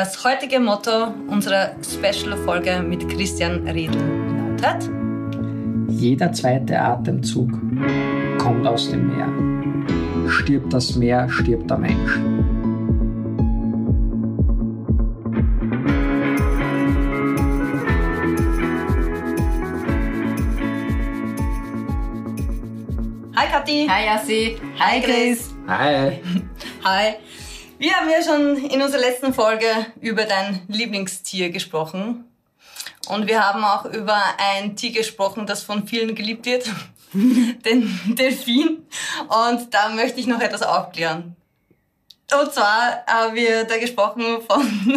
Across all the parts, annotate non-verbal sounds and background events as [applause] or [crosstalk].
Das heutige Motto unserer Special-Folge mit Christian Redl lautet: Jeder zweite Atemzug kommt aus dem Meer. Stirbt das Meer, stirbt der Mensch. Hi Kathi. Hi Yassi. Hi Chris. Hi. Hi. Wir haben ja schon in unserer letzten Folge über dein Lieblingstier gesprochen. Und wir haben auch über ein Tier gesprochen, das von vielen geliebt wird, [laughs] den Delfin. Und da möchte ich noch etwas aufklären. Und zwar haben wir da gesprochen von, [laughs]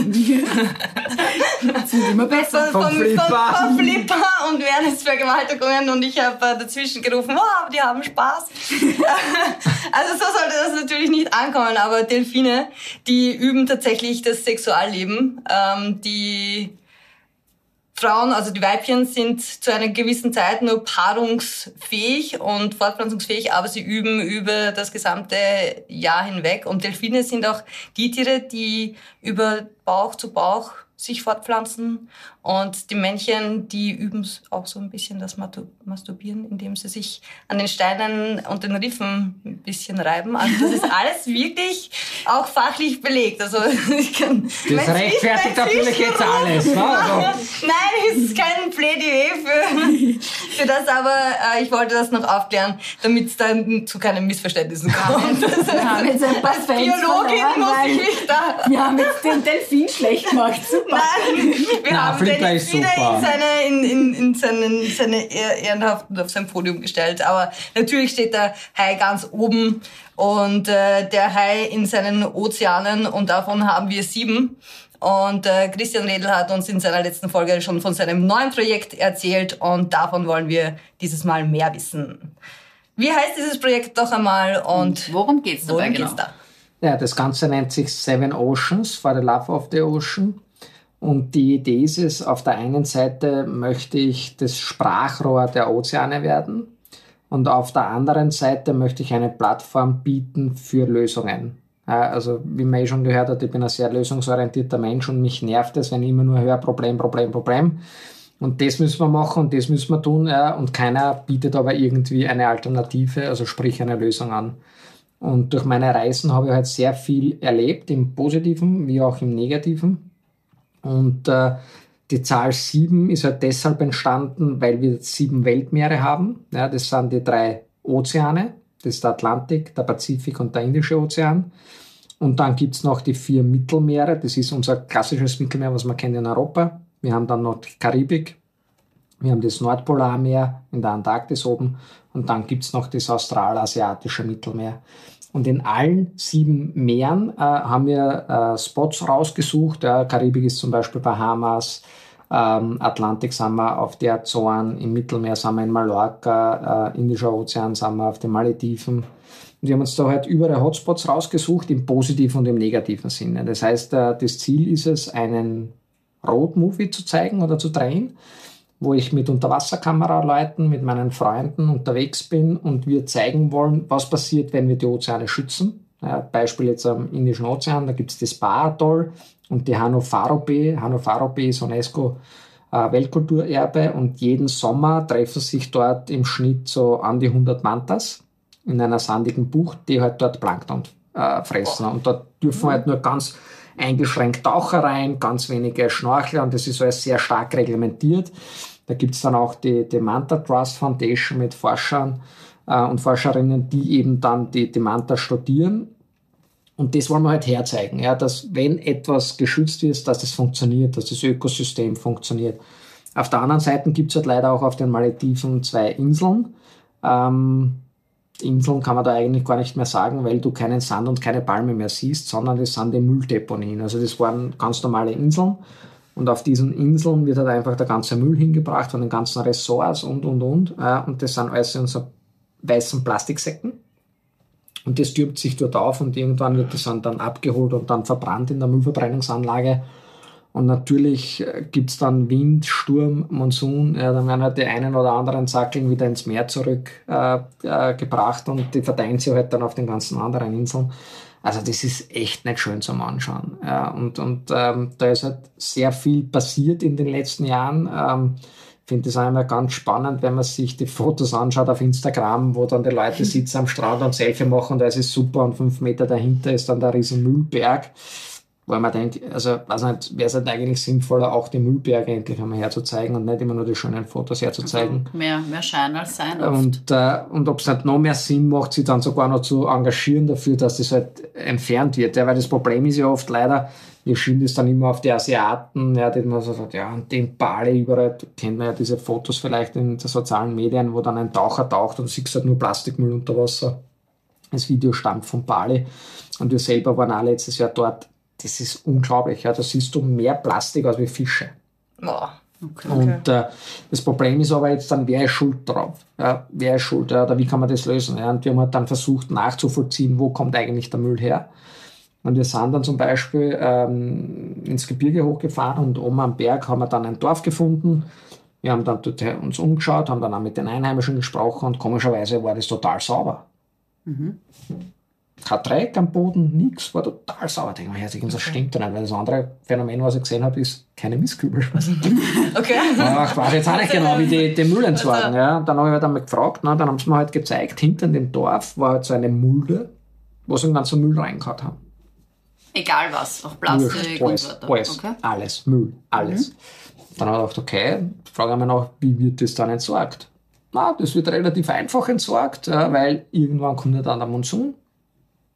wird immer besser. von, von, Flipper. von, von Flipper und Vergewaltigungen und ich habe äh, dazwischen gerufen, wow, die haben Spaß. [laughs] also so sollte das natürlich nicht ankommen, aber Delfine, die üben tatsächlich das Sexualleben. Ähm, die Frauen, also die Weibchen, sind zu einer gewissen Zeit nur paarungsfähig und fortpflanzungsfähig, aber sie üben über das gesamte Jahr hinweg. Und Delfine sind auch die Tiere, die über Bauch zu Bauch sich fortpflanzen. Und die Männchen, die üben auch so ein bisschen das Masturbieren, indem sie sich an den Steinen und den Riffen ein bisschen reiben. Also das ist [laughs] alles wirklich auch fachlich belegt. Also [laughs] ich kann Das rechtfertigt natürlich jetzt alles. Ne? Also, [laughs] Nein, es ist kein Plädoyer für, [laughs] für das, aber äh, ich wollte das noch aufklären, damit es dann zu keinen Missverständnissen kommt. Wir haben jetzt ein paar Biologin muss ich mich da... wir haben jetzt den Delfin schlecht gemacht. Super. Nein, wir Na, haben Flipper den ist wieder super. in seine, in, in, in seinen, seine Ehr- ehrenhaften auf sein Podium gestellt. Aber natürlich steht der Hai ganz oben und äh, der Hai in seinen Ozeanen und davon haben wir sieben. Und äh, Christian Redl hat uns in seiner letzten Folge schon von seinem neuen Projekt erzählt und davon wollen wir dieses Mal mehr wissen. Wie heißt dieses Projekt doch einmal und Worum geht's dabei worum genau? geht's da? ja, das Ganze nennt sich Seven Oceans for the Love of the Ocean. Und die Idee ist es, auf der einen Seite möchte ich das Sprachrohr der Ozeane werden und auf der anderen Seite möchte ich eine Plattform bieten für Lösungen. Also wie man eh schon gehört hat, ich bin ein sehr lösungsorientierter Mensch und mich nervt es, wenn ich immer nur höre Problem, Problem, Problem. Und das müssen wir machen und das müssen wir tun. Und keiner bietet aber irgendwie eine Alternative, also sprich eine Lösung an. Und durch meine Reisen habe ich halt sehr viel erlebt, im Positiven wie auch im Negativen. Und äh, die Zahl sieben ist halt deshalb entstanden, weil wir sieben Weltmeere haben. Ja, das sind die drei Ozeane. Das ist der Atlantik, der Pazifik und der Indische Ozean. Und dann gibt's noch die vier Mittelmeere. Das ist unser klassisches Mittelmeer, was man kennt in Europa. Wir haben dann noch die Karibik. Wir haben das Nordpolarmeer in der Antarktis oben. Und dann gibt's noch das australasiatische Mittelmeer. Und in allen sieben Meeren äh, haben wir äh, Spots rausgesucht. Ja, Karibik ist zum Beispiel Bahamas, ähm, Atlantik sind wir auf der Azoren, im Mittelmeer sind wir in Mallorca, äh, Indischer Ozean sind wir auf den Malediven. Und wir haben uns da halt überall Hotspots rausgesucht, im positiven und im negativen Sinne. Das heißt, äh, das Ziel ist es, einen Roadmovie zu zeigen oder zu drehen, wo ich mit Unterwasserkameraleuten, mit meinen Freunden unterwegs bin und wir zeigen wollen, was passiert, wenn wir die Ozeane schützen. Ja, Beispiel jetzt am Indischen Ozean, da gibt's das Ba-Atoll und die Hanufaro-Bay. Hanufaro-Bay ist UNESCO äh, Weltkulturerbe und jeden Sommer treffen sich dort im Schnitt so an die 100 Mantas in einer sandigen Bucht, die halt dort Plankton äh, fressen. Und dort dürfen halt nur ganz eingeschränkt Taucher rein, ganz wenige Schnorchler und das ist alles sehr stark reglementiert. Da gibt's dann auch die, die Manta Trust Foundation mit Forschern äh, und Forscherinnen, die eben dann die, die Manta studieren. Und das wollen wir halt herzeigen, ja, dass wenn etwas geschützt ist, dass das funktioniert, dass das Ökosystem funktioniert. Auf der anderen Seite gibt's halt leider auch auf den Malediven zwei Inseln. Ähm, Inseln kann man da eigentlich gar nicht mehr sagen, weil du keinen Sand und keine Palme mehr siehst, sondern das sind die Mülldeponien. Also das waren ganz normale Inseln. Und auf diesen Inseln wird halt einfach der ganze Müll hingebracht von den ganzen Ressorts und, und, und. Äh, Und das sind alles in so weißen Plastiksäcken. Und das türmt sich dort auf und irgendwann wird das dann abgeholt und dann verbrannt in der Müllverbrennungsanlage. Und natürlich äh, gibt's dann Wind, Sturm, Monsun, ja, dann werden halt die einen oder anderen Sackeln wieder ins Meer zurück äh, äh, und die verteilen sich halt dann auf den ganzen anderen Inseln. Also das ist echt nicht schön zum Anschauen. Ja, und und ähm, da ist halt sehr viel passiert in den letzten Jahren. Ähm, finde es immer ganz spannend, wenn man sich die Fotos anschaut auf Instagram, wo dann die Leute [laughs] sitzen am Strand und Selfie machen und da ist es super und fünf Meter dahinter ist dann der riesen Müllberg weil man denkt, also weiß nicht, wäre es halt eigentlich sinnvoller, auch die Müllberge endlich einmal herzuzeigen und nicht immer nur die schönen Fotos herzuzeigen. Also mehr, mehr Schein als Sein. Oft. Und, äh, und ob es nicht noch mehr Sinn macht, sich dann sogar noch zu engagieren dafür, dass das halt entfernt wird. Ja, weil das Problem ist ja oft leider, wir schieben das dann immer auf die Asiaten, ja, die man so sagt, ja, und den Bali überall, kennt man ja diese Fotos vielleicht in den sozialen Medien, wo dann ein Taucher taucht und siehst halt nur Plastikmüll unter Wasser. Das Video stammt von Bali. Und wir selber waren auch letztes Jahr dort das ist unglaublich. Ja. Da siehst du mehr Plastik als wie Fische. Boah. Okay. Und äh, das Problem ist aber jetzt dann, wer ist schuld drauf? Ja, wer ist schuld? Ja, oder wie kann man das lösen? Ja, und wir haben halt dann versucht nachzuvollziehen, wo kommt eigentlich der Müll her? Und wir sind dann zum Beispiel ähm, ins Gebirge hochgefahren und oben am Berg haben wir dann ein Dorf gefunden. Wir haben dann dort uns umgeschaut, haben dann auch mit den Einheimischen gesprochen und komischerweise war das total sauber. Mhm kein Dreck am Boden, nichts, war total sauber. Ich denke mir, okay. das stimmt doch nicht, weil das andere Phänomen, was ich gesehen habe, ist keine Mistkübel. [laughs] okay. Ich weiß jetzt auch nicht genau, wie die, die Müll entsorgen. Also, ja. Dann habe ich halt einmal gefragt, ne, dann haben sie mir halt gezeigt, hinter dem Dorf war halt so eine Mulde, wo sie einen ganzen Müll reingehauen haben. Egal was, auch Plastik alles, und. Alles, okay. alles, Müll, alles. Mhm. Dann habe ich gedacht, okay, frage ich mich noch, wie wird das dann entsorgt? Na, das wird relativ einfach entsorgt, weil irgendwann kommt ja dann der Monsun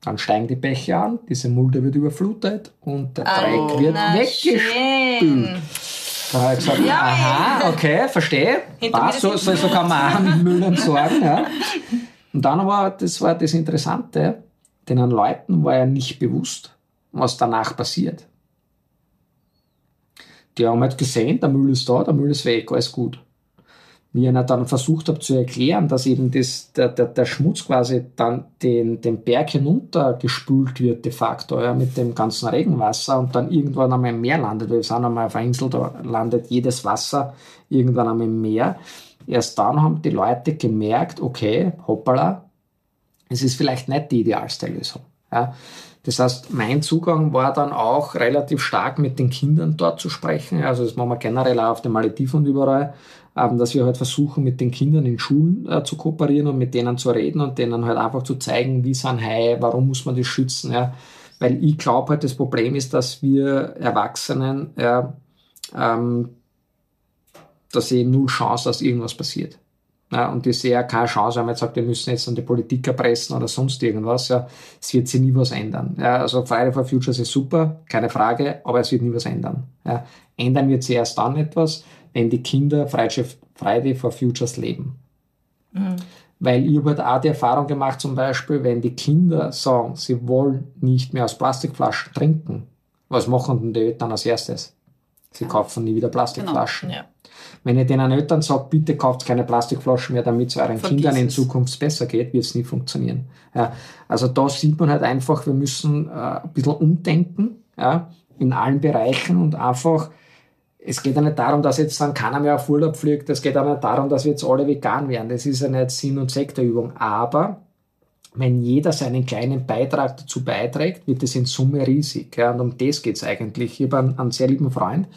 dann steigen die Bäche an, diese Mulde wird überflutet und der Dreck oh, wird weggespült. Da habe ich gesagt, ja, aha, okay, verstehe. Passt, so, so, so kann man auch mit Müll entsorgen. Ja. Und dann war, das war das Interessante, den Leuten war ja nicht bewusst, was danach passiert. Die haben halt gesehen, der Müll ist da, der Müll ist weg, alles gut wie ich dann versucht habe zu erklären, dass eben das, der, der, der Schmutz quasi dann den, den Berg hinuntergespült wird de facto ja, mit dem ganzen Regenwasser und dann irgendwann einmal im Meer landet. Wir sind einmal auf einer Insel, da landet jedes Wasser irgendwann einmal im Meer. Erst dann haben die Leute gemerkt, okay, hoppala, es ist vielleicht nicht die idealste Lösung. Ja. Das heißt, mein Zugang war dann auch relativ stark mit den Kindern dort zu sprechen. Also das machen wir generell auch auf den Malediven und überall dass wir halt versuchen, mit den Kindern in Schulen äh, zu kooperieren und mit denen zu reden und denen halt einfach zu zeigen, wie sind Haie, warum muss man das schützen, ja. Weil ich glaube halt, das Problem ist, dass wir Erwachsenen, ja, ähm, dass sie null Chance, dass irgendwas passiert. Ja, und ich sehe ja keine Chance, wenn man jetzt sagt, wir müssen jetzt an die Politik erpressen oder sonst irgendwas. Ja, es wird sich nie was ändern. Ja, also Friday for Futures ist super, keine Frage, aber es wird nie was ändern. Ja, ändern wird sich erst dann etwas, wenn die Kinder Friday for Futures leben. Mhm. Weil ich habe halt auch die Erfahrung gemacht, zum Beispiel, wenn die Kinder sagen, sie wollen nicht mehr aus Plastikflaschen trinken, was machen denn die Eltern als erstes? Sie kaufen nie wieder Plastikflaschen. Genau. Ja. Wenn ihr den Eltern sagt, bitte kauft keine Plastikflaschen mehr, damit es euren Vergiss Kindern in Zukunft besser geht, wird es nie funktionieren. Ja, also da sieht man halt einfach, wir müssen äh, ein bisschen umdenken ja, in allen Bereichen und einfach es geht ja nicht darum, dass jetzt dann keiner mehr auf Urlaub fliegt. Es geht auch nicht darum, dass wir jetzt alle vegan werden. Das ist ja nicht Sinn und Zweck der Übung. Aber wenn jeder seinen kleinen Beitrag dazu beiträgt, wird es in Summe riesig. Ja, und um das geht's eigentlich. Ich habe einen, einen sehr lieben Freund,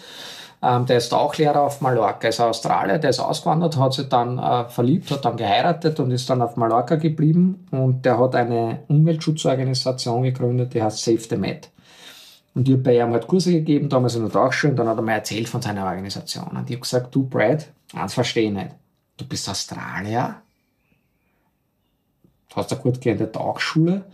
ähm, der ist auch Lehrer auf Mallorca, ist Australier, der ist ausgewandert, hat sich dann äh, verliebt, hat dann geheiratet und ist dann auf Mallorca geblieben. Und der hat eine Umweltschutzorganisation gegründet, die heißt Save the Met. Und ich habe bei ihm halt Kurse gegeben, damals in der Tagschule, und dann hat er mir erzählt von seiner Organisation. Und ich habe gesagt, du Brad, eins verstehe ich nicht. Du bist Australier, hast eine gut gehende Tagschule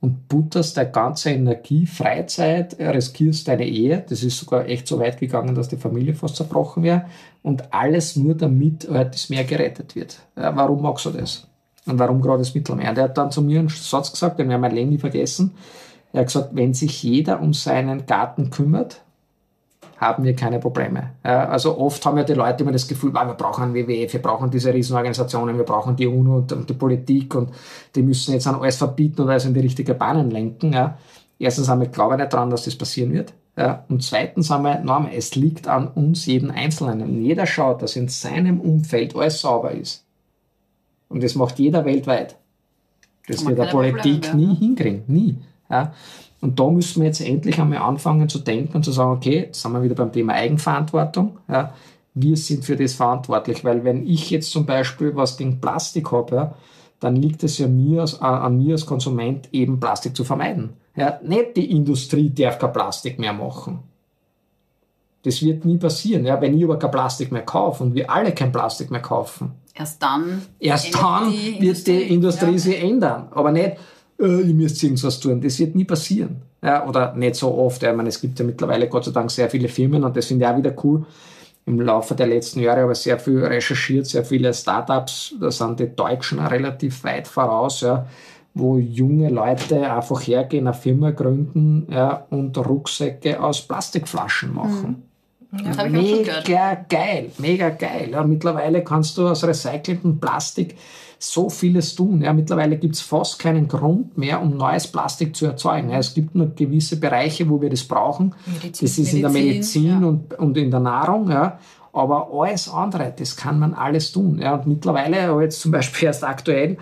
und butterst deine ganze Energie, Freizeit, riskierst deine Ehe. Das ist sogar echt so weit gegangen, dass die Familie fast zerbrochen wäre. Und alles nur damit halt das Meer gerettet wird. Ja, warum magst du das? Und warum gerade das Mittelmeer? Und er hat dann zu mir einen Satz gesagt, den werde ich mein Leben nie vergessen. Er hat gesagt, wenn sich jeder um seinen Garten kümmert, haben wir keine Probleme. Also oft haben ja die Leute immer das Gefühl, wir brauchen einen WWF, wir brauchen diese Riesenorganisationen, wir brauchen die UNO und die Politik und die müssen jetzt an alles verbieten und alles in die richtige Bahnen lenken. Erstens haben wir glaube nicht daran, dass das passieren wird. Und zweitens haben wir, nochmal, es liegt an uns jeden Einzelnen. Und jeder schaut, dass in seinem Umfeld alles sauber ist. Und das macht jeder weltweit. Das wird der Politik Probleme, nie hinkriegen. Nie. Ja? Und da müssen wir jetzt endlich einmal anfangen zu denken und zu sagen, okay, jetzt sind wir wieder beim Thema Eigenverantwortung. Ja? Wir sind für das verantwortlich, weil wenn ich jetzt zum Beispiel was gegen Plastik habe, ja, dann liegt es ja mir, als- an mir als Konsument eben Plastik zu vermeiden. Ja, nicht die Industrie darf kein Plastik mehr machen. Das wird nie passieren. Ja, wenn ich aber kein Plastik mehr kaufe und wir alle kein Plastik mehr kaufen, Erst dann. erst dann die wird die Industrie Ja. sich ändern. Aber nicht, äh, ihr müsst irgendwas tun. Das wird nie passieren. Ja, oder nicht so oft. Ja, ich meine, es gibt ja mittlerweile Gott sei Dank sehr viele Firmen und das finde ich auch wieder cool. Im Laufe der letzten Jahre habe ich sehr viel recherchiert, sehr viele Startups, da sind die Deutschen relativ weit voraus, ja, wo junge Leute einfach hergehen, eine Firma gründen ja, und Rucksäcke aus Plastikflaschen machen. Das habe ich auch schon gehört. Mega geil, mega geil. Ja, mittlerweile kannst du aus recyceltem Plastik so vieles tun. Ja, mittlerweile gibt es fast keinen Grund mehr, um neues Plastik zu erzeugen. Ja, es gibt nur gewisse Bereiche, wo wir das brauchen. Medizin. Das ist in der Medizin, ja. und, und in der Nahrung. Ja. Aber alles andere, das kann man alles tun. Ja. Und mittlerweile habe ich jetzt zum Beispiel erst aktuell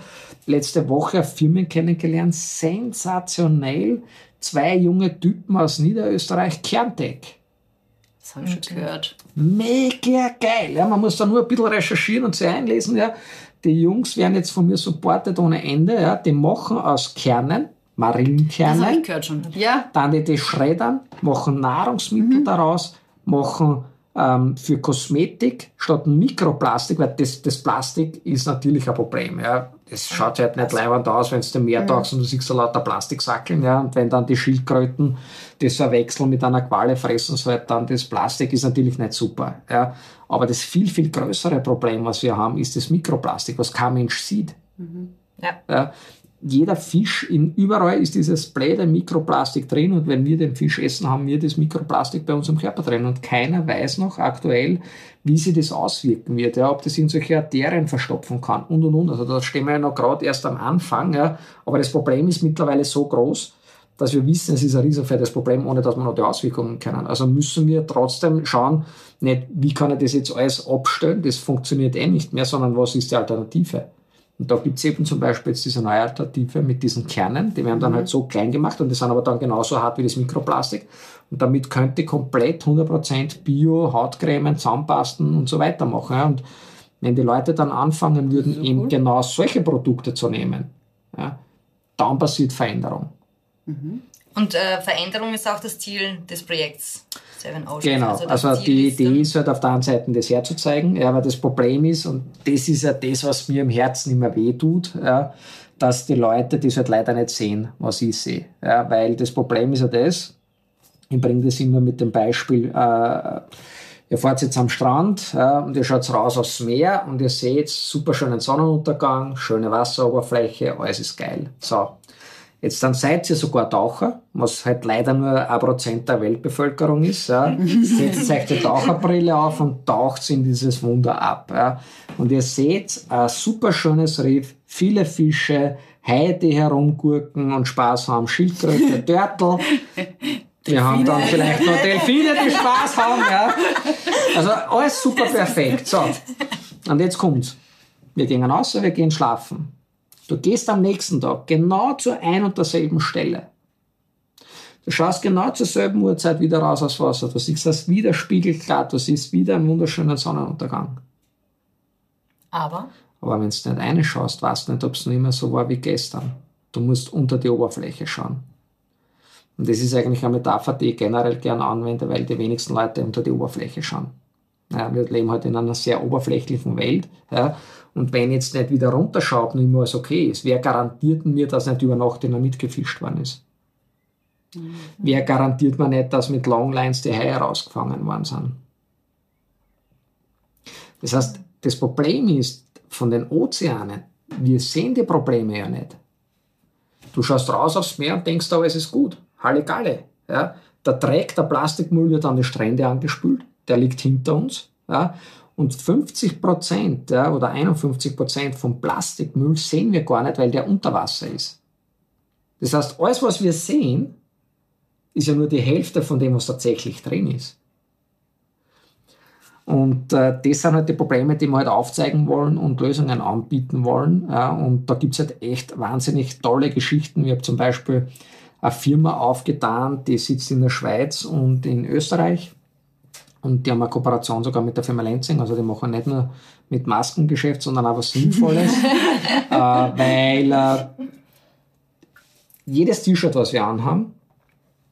letzte Woche Firmen kennengelernt, sensationell. Zwei junge Typen aus Niederösterreich, Kerntech. Das habe ich schon gehört. Mega geil. Ja, man muss da nur ein bisschen recherchieren und sich einlesen. Ja. Die Jungs werden jetzt von mir supportet ohne Ende. Ja. Die machen aus Kernen, Das habe ich gehört schon. Ja, dann die, die schreddern, machen Nahrungsmittel daraus, machen ähm, für Kosmetik statt Mikroplastik, weil das, das Plastik ist natürlich ein Problem. Ja. Das schaut halt nicht leibend aus, wenn du im Meer tauchst und du siehst so lauter Plastiksackeln. Ja. Und wenn dann die Schildkröten das verwechseln mit einer Qualle fressen, so halt dann das Plastik ist natürlich nicht super. Ja. Aber das viel, viel größere Problem, was wir haben, ist das Mikroplastik, was kein Mensch sieht. Ja. Ja, jeder Fisch, in, überall ist dieses blöde Mikroplastik drin und wenn wir den Fisch essen, haben wir das Mikroplastik bei uns im Körper drin und keiner weiß noch aktuell, wie sich das auswirken wird, ja, ob das in solche Arterien verstopfen kann und und und. Also da stehen wir ja noch gerade erst am Anfang, ja, aber das Problem ist mittlerweile so groß, dass wir wissen, es ist ein riesenfettes Problem, ohne dass wir noch die Auswirkungen kennen. Also müssen wir trotzdem schauen, nicht, wie kann ich das jetzt alles abstellen, das funktioniert eh nicht mehr, sondern was ist die Alternative? Und da gibt's eben zum Beispiel jetzt diese neue Alternative mit diesen Kernen, die werden dann halt so klein gemacht und die sind aber dann genauso hart wie das Mikroplastik. Und damit könnte komplett 100% Bio, Hautcremen, Zahnpasten und so weiter machen. Ja. Und wenn die Leute dann anfangen würden, eben genau solche Produkte zu nehmen, ja, dann passiert Veränderung. Und äh, Veränderung ist auch das Ziel des Projekts Seven Oceans. Genau, also, Ziel die Idee ist halt auf der einen Seite das herzuzeigen, ja, aber das Problem ist, und das ist ja das, was mir im Herzen immer weh tut, ja, dass die Leute das halt leider nicht sehen, was ich sehe. Ja, weil das Problem ist ja das, ich bringe das immer mit dem Beispiel, äh, ihr fahrt jetzt am Strand ja, und ihr schaut raus aufs Meer und ihr seht super schönen Sonnenuntergang, schöne Wasseroberfläche, alles ist geil. So, Jetzt dann seid ihr sogar Taucher, was halt leider nur ein Prozent der Weltbevölkerung ist. Ja. [laughs] Setzt euch die Taucherbrille auf und taucht in dieses Wunder ab. Ja. Und ihr seht ein super schönes Riff, viele Fische, Haie, die herumgurken und Spaß haben, Schildkröte, [laughs] Törtel. Wir haben dann vielleicht noch Delfine, die Spaß haben. Ja. Also alles super perfekt. So. Und jetzt kommt's. Wir gehen raus, wir gehen schlafen. Du gehst am nächsten Tag genau zur ein und derselben Stelle. Du schaust genau zur selben Uhrzeit wieder raus aus Wasser. Du siehst das wieder spiegelglatt. Du siehst wieder einen wunderschönen Sonnenuntergang. aber Aber wenn du nicht reinschaust, weißt du nicht, ob es noch immer so war wie gestern. Du musst unter die Oberfläche schauen. Und das ist eigentlich eine Metapher, die ich generell gerne anwende, weil die wenigsten Leute unter die Oberfläche schauen. Ja, wir leben halt in einer sehr oberflächlichen Welt. Ja, und wenn jetzt nicht wieder runterschaut, nicht mehr alles okay ist, wer garantiert mir, dass nicht über Nacht einer mitgefischt worden ist? Wer garantiert mir nicht, dass mit Longlines die Haie rausgefangen worden sind? Das heißt, das Problem ist von den Ozeanen, wir sehen die Probleme ja nicht. Du schaust raus aufs Meer und denkst, aber es ist gut. Halligalle. Ja? Der Dreck, der Plastikmüll wird an die Strände angespült, der liegt hinter uns. Ja? Und 50 Prozent ja, oder 51 Prozent vom Plastikmüll sehen wir gar nicht, weil der unter Wasser ist. Das heißt, alles, was wir sehen, ist ja nur die Hälfte von dem, was tatsächlich drin ist. Und äh, das sind halt die Probleme, die wir halt aufzeigen wollen und Lösungen anbieten wollen. Ja, und da gibt's halt echt wahnsinnig tolle Geschichten. Ich habe zum Beispiel eine Firma aufgetan, die sitzt in der Schweiz und in Österreich. Und die haben eine Kooperation sogar mit der Firma Lenzing. Also die machen nicht nur mit Maskengeschäft, sondern auch was Sinnvolles. [laughs] äh, weil äh, jedes T-Shirt, was wir anhaben,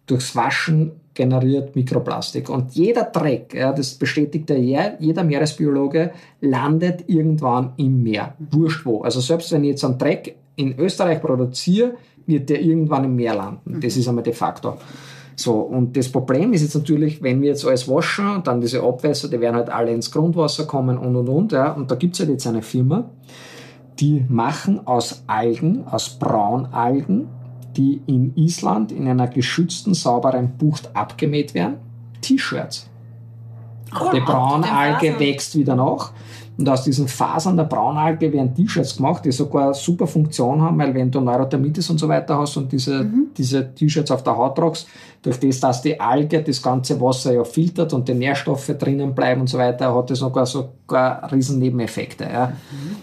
durchs Waschen generiert Mikroplastik. Und jeder Dreck, ja, das bestätigt ja jeder Meeresbiologe, landet irgendwann im Meer. Wurscht wo. Also selbst wenn ich jetzt einen Dreck in Österreich produziere, wird der irgendwann im Meer landen. Das ist einmal de facto. So, und das Problem ist jetzt natürlich, wenn wir jetzt alles waschen und dann diese Abwässer, die werden halt alle ins Grundwasser kommen und und und. Ja. Und da gibt es halt jetzt eine Firma, die machen aus Algen, aus Braunalgen, die in Island in einer geschützten, sauberen Bucht abgemäht werden, T-Shirts. Cool. Die Braunalge wächst wieder nach. Und aus diesen Fasern der Braunalge werden T-Shirts gemacht, die sogar super Funktion haben, weil wenn du Neurodermitis und so weiter hast und diese, diese T-Shirts auf der Haut tragst, durch das, dass die Alge das ganze Wasser ja filtert und die Nährstoffe drinnen bleiben und so weiter, hat das sogar sogar riesen Nebeneffekte. Ja.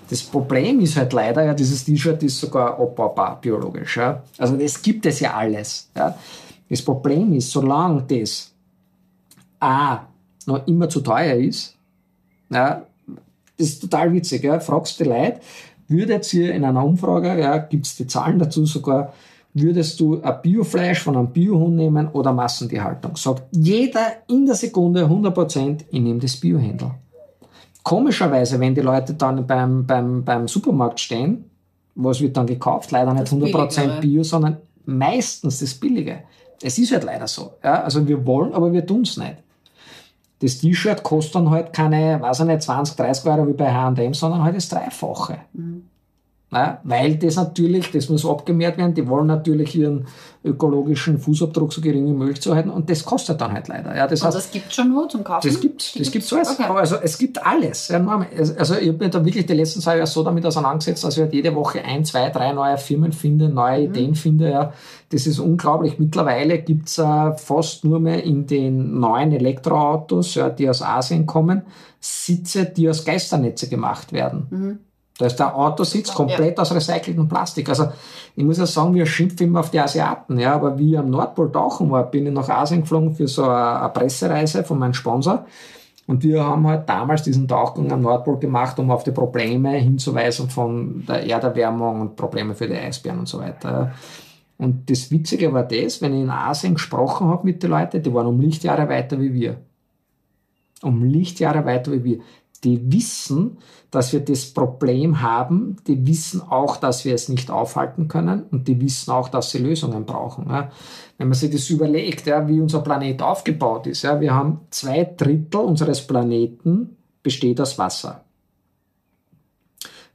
Das Problem ist halt leider, ja, dieses T-Shirt ist sogar abbaubar biologisch. Ja. Also das gibt es ja alles. Ja. Das Problem ist, solange das A noch immer zu teuer ist, ja, das ist total witzig, ja, fragst die Leute, würdet ihr in einer Umfrage, ja, gibt es die Zahlen dazu sogar, würdest du ein Biofleisch von einem Biohund nehmen oder Massentierhaltung? Sagt jeder in der Sekunde 100%, ich nehme das Biohändel. Komischerweise, wenn die Leute dann beim, beim, beim Supermarkt stehen, was wird dann gekauft? Leider nicht Das 100% Billigere. Bio, sondern meistens das Billige. Es ist halt leider so. Ja? Also wir wollen, aber wir tun es nicht. Das T-Shirt kostet dann halt keine, weiß ich nicht, 20, 30 Euro wie bei H&M, sondern halt das Dreifache. Ja, weil das natürlich, das muss abgemehrt werden, die wollen natürlich ihren ökologischen Fußabdruck so gering wie möglich zu halten und das kostet dann halt leider. Ja, das Und heißt, das gibt schon nur zum Kaufen? das gibt's, das gibt's alles. Okay. Aber also es gibt alles. Also ich habe mich da wirklich die letzten zwei Jahre so damit auseinandergesetzt, dass ich halt jede Woche ein, zwei, drei neue Firmen finde, neue Ideen finde. Ja. Das ist unglaublich. Mittlerweile gibt's äh, fast nur mehr in den neuen Elektroautos, ja, die aus Asien kommen, Sitze, die aus Geisternetze gemacht werden. Da ist der Autositz komplett aus recyceltem Plastik. Also ich muss ja sagen, wir schimpfen immer auf die Asiaten, ja, aber wie ich am Nordpol tauchen war, bin ich nach Asien geflogen für so eine, eine Pressereise von meinem Sponsor. Und wir haben halt damals diesen Tauchgang am Nordpol gemacht, um auf die Probleme hinzuweisen von der Erderwärmung und Probleme für die Eisbären und so weiter. Und das Witzige war das, wenn ich in Asien gesprochen habe mit den Leuten, die waren um Lichtjahre weiter wie wir. Um Lichtjahre weiter wie wir. Die wissen, dass wir das Problem haben, die wissen auch, dass wir es nicht aufhalten können und die wissen auch, dass sie Lösungen brauchen. Ja. Wenn man sich das überlegt, ja, wie unser Planet aufgebaut ist, ja, wir haben zwei Drittel unseres Planeten besteht aus Wasser.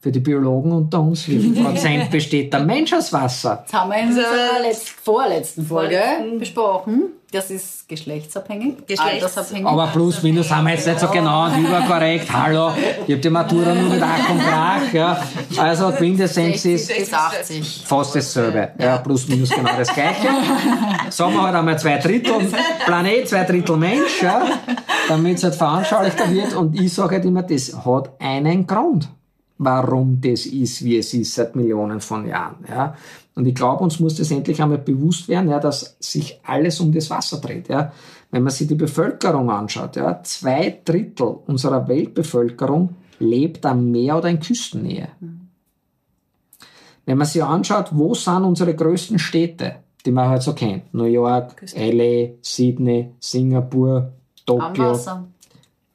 Für die Biologen unter uns, wie viel Prozent besteht der Mensch aus Wasser? Das haben wir in unserer letzten, vorletzten Folge vorletzten- besprochen. Das ist geschlechtsabhängig, Geschlechts- altersabhängig. Aber plus, minus haben wir jetzt nicht so genau und überkorrekt. Hallo, ich habe die Matura nur mit Ach und Krach. Ja. Also Quintessenz 60 ist bis 80. fast dasselbe. Ja, plus, minus genau das Gleiche. [laughs] Sagen wir halt einmal zwei Drittel Planet, zwei Drittel Mensch, ja, damit es halt veranschaulichter wird. Und ich sage halt immer, das hat einen Grund, warum das ist, wie es ist, seit Millionen von Jahren. Ja. Und ich glaube, uns muss das endlich einmal bewusst werden, ja, dass sich alles um das Wasser dreht. Ja. Wenn man sich die Bevölkerung anschaut, ja, zwei Drittel unserer Weltbevölkerung lebt am Meer oder in Küstennähe. Wenn man sich anschaut, wo sind unsere größten Städte, die man halt so kennt, New York, LA, Sydney, Singapur, Am Tokio, Wasser.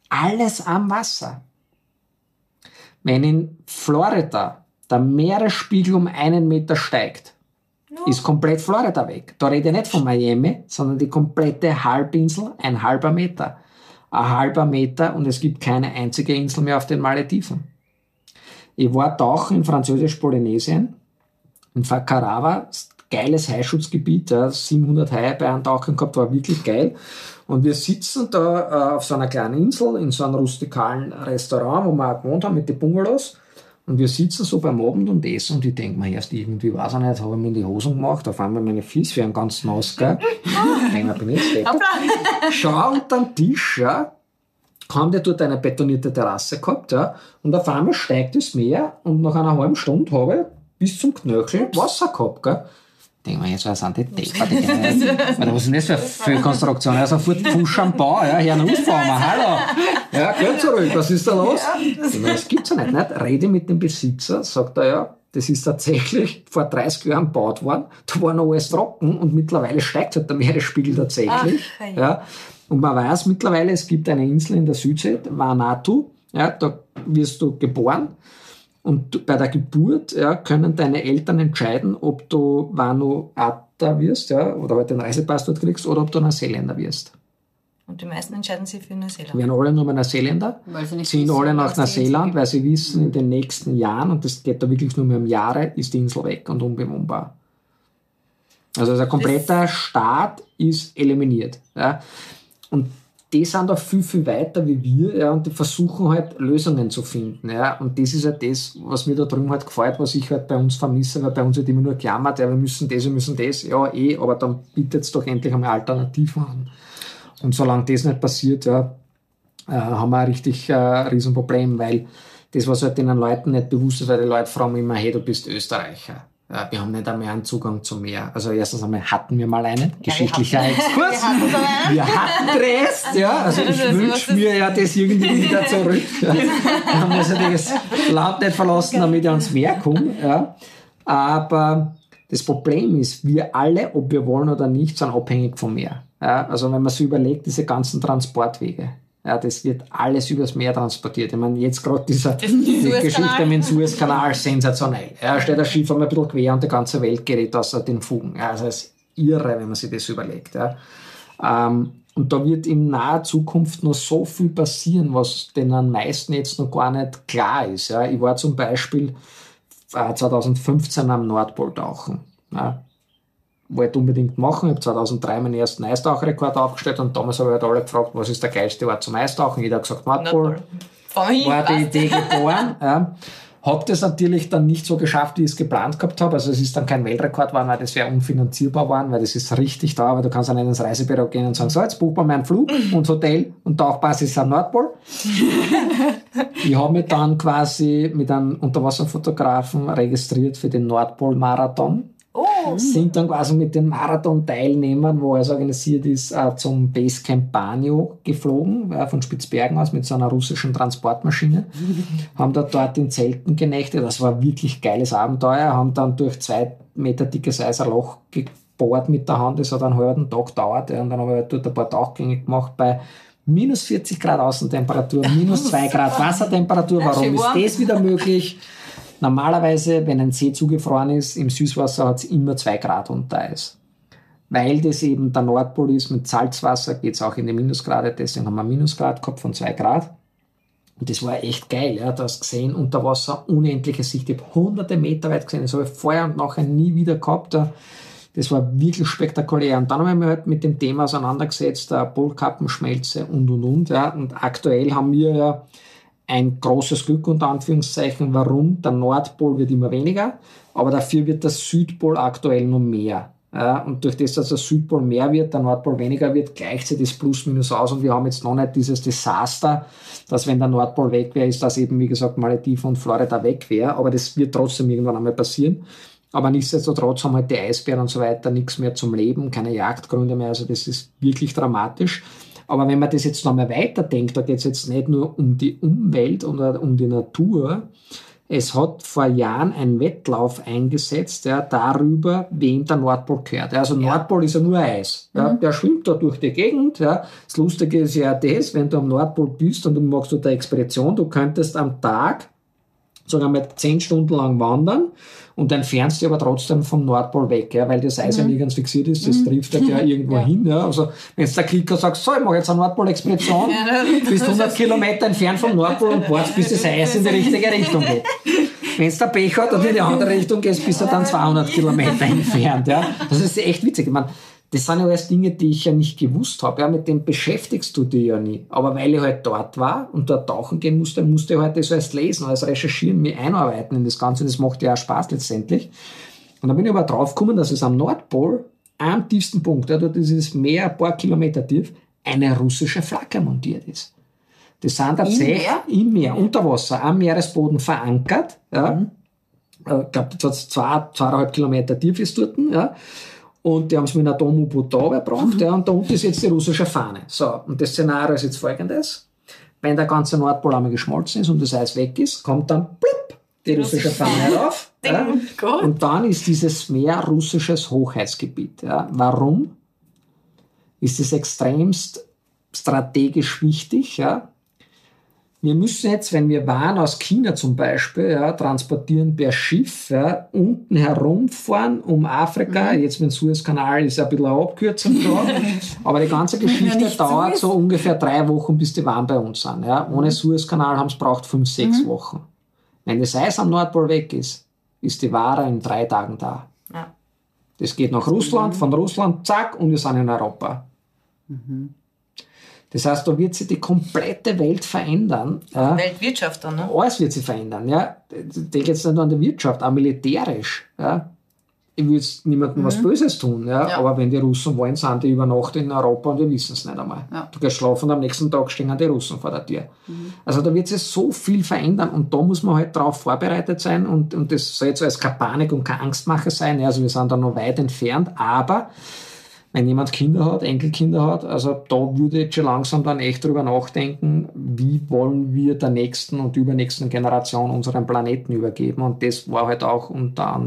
alles am Wasser. Wenn in Florida der Meeresspiegel um einen Meter steigt, ist komplett Florida weg. Da rede ich nicht von Miami, sondern die komplette Halbinsel, ein halber Meter. Ein halber Meter und es gibt keine einzige Insel mehr auf den Malediven. Ich war tauchen in Französisch-Polynesien, in Fakarawa, geiles Haischutzgebiet, ja, 700 Haie bei einem Tauchen gehabt, war wirklich geil. Und wir sitzen da äh, auf so einer kleinen Insel, in so einem rustikalen Restaurant, wo wir auch gewohnt haben mit den Bungalows. Und wir sitzen so beim Abend und essen und ich denke mir erst irgendwie, weiß ich nicht, habe ich mir in die Hosen gemacht, auf einmal meine Füße werden ganz nass, gell? [laughs] Mir, bin ich jetzt. Schau unter den Tisch, ja, haben die dort eine betonierte Terrasse gehabt, ja, und auf einmal steigt das Meer und nach einer halben Stunde habe ich bis zum Knöchel Wasser gehabt, gell. Denke mir, jetzt was sind die Deppert, Was ist denn das für eine Fehlkonstruktion? Also sofort Fusch am Bau, ja, hier ausfahren wir, hallo. Ja, geht zurück, was ist da los? Ich meine, das gibt's ja nicht, nicht. Rede mit dem Besitzer, sagt er, ja, das ist tatsächlich vor 30 Jahren gebaut worden, da war noch alles trocken und mittlerweile steigt halt der Meeresspiegel tatsächlich. Ach, ja. ja. Und man weiß mittlerweile, es gibt eine Insel in der Südsee, Vanuatu, ja, da wirst du geboren und bei der Geburt ja, können deine Eltern entscheiden, ob du Vanuata wirst ja, oder halt den Reisepass dort kriegst oder ob du Neuseeländer wirst. Und die meisten entscheiden sich für Neuseeland. werden alle nur mal Neuseeländer, Weil sie nicht ziehen alle nach Neuseeland, weil sie wissen, in den nächsten Jahren, und das geht da wirklich nur mehr um Jahre, ist die Insel weg und unbewohnbar. Also der komplette Staat ist eliminiert. Ja. Und die sind da viel, viel weiter wie wir ja, und die versuchen halt Lösungen zu finden. Ja. Und das ist halt das, was mir da drüben halt gefällt, was ich halt bei uns vermisse, weil bei uns wird immer nur gejammert, ja, wir müssen das, wir müssen das, ja eh, aber dann bietet es doch endlich einmal Alternativen an. Und solange das nicht passiert, ja, äh, haben wir ein richtig äh, Riesenproblem, weil das, was halt den Leuten nicht bewusst ist, weil die Leute fragen immer, hey, du bist Österreicher. Ja, wir haben nicht einmal einen Zugang zum Meer. Also erstens einmal hatten wir mal einen, geschichtlicher [laughs] Exkurs. Wir hatten. Wir Rest, ja. Also ich wünsche mir ja das irgendwie wieder zurück. Ja. Wir haben also das Land nicht verlassen, damit ich ans Meer komme. Ja. Aber das Problem ist, wir alle, ob wir wollen oder nicht, sind abhängig vom Meer. Ja. Also wenn man sich überlegt, diese ganzen Transportwege. Ja, das wird alles übers Meer transportiert. Ich meine, jetzt gerade dieser die. Geschichte mit dem Suezkanal, sensationell. Ja, steht das Schiff einmal ein bisschen quer und die ganze Welt gerät aus den Fugen. Ja, also das ist irre, wenn man sich das überlegt. Ja. Ähm, und da wird in naher Zukunft noch so viel passieren, was den meisten jetzt noch gar nicht klar ist. Ja. Ich war zum Beispiel äh, 2015 am Nordpol tauchen. Ja. Wollte unbedingt machen. Ich habe 2003 meinen ersten Eistauchrekord aufgestellt und damals habe ich halt alle gefragt, was ist der geilste Ort zum Eistauchen? Jeder hat gesagt Nordpol wir war die. Idee [laughs] geboren. Ja. Hab das natürlich dann nicht so geschafft, wie ich es geplant gehabt habe. Also es ist dann kein Weltrekord geworden, weil das wäre unfinanzierbar geworden, weil das ist richtig da, aber du kannst dann nicht ins Reisebüro gehen und sagen, so, jetzt buch mal meinen Flug [laughs] und Hotel und Tauchbasis am Nordpol. [laughs] ich habe mich dann quasi mit einem Unterwasserfotografen registriert für den Nordpol-Marathon Oh, sind dann quasi mit den Marathon-Teilnehmern, wo es organisiert ist, äh, zum Basecamp Banio geflogen, äh, von Spitzbergen aus mit so einer russischen Transportmaschine. [laughs] haben da dort in Zelten genächtet. Das war wirklich geiles Abenteuer. Haben dann durch zwei Meter dickes Eis ein Loch gebohrt mit der Hand. Das hat einen halben Tag gedauert. Und dann habe ich halt dort ein paar Tauchgänge gemacht bei minus 40 Grad Außentemperatur, minus [laughs] 2 Grad Wassertemperatur. Warum ist das wieder möglich? [laughs] Normalerweise, wenn ein See zugefroren ist, im Süßwasser hat es immer zwei Grad unter Eis. Weil das eben der Nordpol ist, mit Salzwasser geht es auch in die Minusgrade, deswegen haben wir einen Minusgrad gehabt von zwei Grad. Und das war echt geil, ja. Du hast gesehen, unter Wasser unendliche Sicht. Ich habe hunderte Meter weit gesehen. Das habe ich vorher und nachher nie wieder gehabt. Das war wirklich spektakulär. Und dann habe ich mich halt mit dem Thema auseinandergesetzt, der Polkappenschmelze und und und. Ja. Und aktuell haben wir ja ein großes Glück unter Anführungszeichen. Warum? Der Nordpol wird immer weniger, aber dafür wird der Südpol aktuell noch mehr. Und durch das, dass der Südpol mehr wird, der Nordpol weniger wird, gleicht sich das plus minus aus und wir haben jetzt noch nicht dieses Desaster, dass wenn der Nordpol weg wäre, ist das eben, wie gesagt, Malediven und Florida weg wäre, aber das wird trotzdem irgendwann einmal passieren. Aber nichtsdestotrotz haben halt die Eisbären und so weiter nichts mehr zum Leben, keine Jagdgründe mehr, also das ist wirklich dramatisch. Aber wenn man das jetzt nochmal weiterdenkt, da geht es jetzt nicht nur um die Umwelt oder um die Natur. Es hat vor Jahren ein Wettlauf eingesetzt, ja, darüber, wem der Nordpol gehört. Ja, Also Nordpol ist ja nur Eis. Ja, Der schwimmt da durch die Gegend. Ja. Das Lustige ist ja das, wenn du am Nordpol bist und du machst dort eine Expedition, du könntest am Tag wir mal zehn Stunden lang wandern und entfernst dich aber trotzdem vom Nordpol weg, ja, weil das Eis ja nirgends fixiert ist, das trifft halt ja [laughs] irgendwo hin. Ja. Also wenn der Klicker sagt, so, ich mache jetzt eine Nordpol-Expedition, [laughs] bist 100 Kilometer entfernt vom Nordpol und wartest, bis das Eis in die richtige Richtung geht. Wenn es der Pech hat und in die andere Richtung gehst, bist du dann 200 Kilometer entfernt. Ja. Das ist echt witzig. Ich meine, das sind ja alles Dinge, die ich ja nicht gewusst habe. Ja, mit dem beschäftigst du dich ja nie. Aber weil ich halt dort war und dort tauchen gehen musste, musste ich halt das alles lesen, alles recherchieren, mich einarbeiten in das Ganze. Das macht ja auch Spaß letztendlich. Und dann bin ich aber draufgekommen, dass es am Nordpol, am tiefsten Punkt, ja, dort ist das Meer ein paar Kilometer tief, eine russische Flagge montiert ist. Das sind tatsächlich Meer? im Meer, unter Wasser, am Meeresboden verankert. Ja. äh, ich glaube, hat zwei, zweieinhalb Kilometer tief ist dort, ja. Und die haben es mit einem Atom-U-Boot da gebracht, ja, und da unten ist jetzt die russische Fahne. So, und das Szenario ist jetzt folgendes. Wenn der ganze Nordpol einmal geschmolzen ist und das Eis weg ist, kommt dann blip, die russische Fahne herauf. [laughs] Ja, und dann ist dieses Meer russisches Hochheitsgebiet. Ja. Warum? Ist es extremst strategisch wichtig? Ja. Wir müssen jetzt, wenn wir Waren aus China zum Beispiel ja, transportieren per Schiff, ja, unten herumfahren um Afrika, jetzt mit dem Suezkanal ist ja ein bisschen eine Abkürzung da, [laughs] aber die ganze Geschichte dauert so ungefähr drei Wochen, bis die Waren bei uns sind. Ja. Ohne Suezkanal haben es braucht fünf, sechs Wochen. Wenn das Eis am Nordpol weg ist, ist die Ware in drei Tagen da. Ja. Das geht nach Russland, von Russland, zack, und wir sind in Europa. Das heißt, da wird sich die komplette Welt verändern. Ja. Weltwirtschaft dann, ne? Alles wird sich verändern. Ja. Ich denke jetzt nicht nur an die Wirtschaft, auch militärisch. Ja. Ich will jetzt niemandem was Böses tun, ja. Ja. aber wenn die Russen wollen, sind die über Nacht in Europa und wir wissen es nicht einmal. Ja. Du gehst schlafen und am nächsten Tag stehen die Russen vor der Tür. Also da wird sich so viel verändern und da muss man halt darauf vorbereitet sein und, und das soll jetzt als keine Panik und keine Angstmache sein. Also wir sind da noch weit entfernt, aber wenn jemand Kinder hat, Enkelkinder hat, also da würde ich schon langsam dann echt drüber nachdenken, wie wollen wir der nächsten und übernächsten Generation unseren Planeten übergeben. Und das war halt auch unter,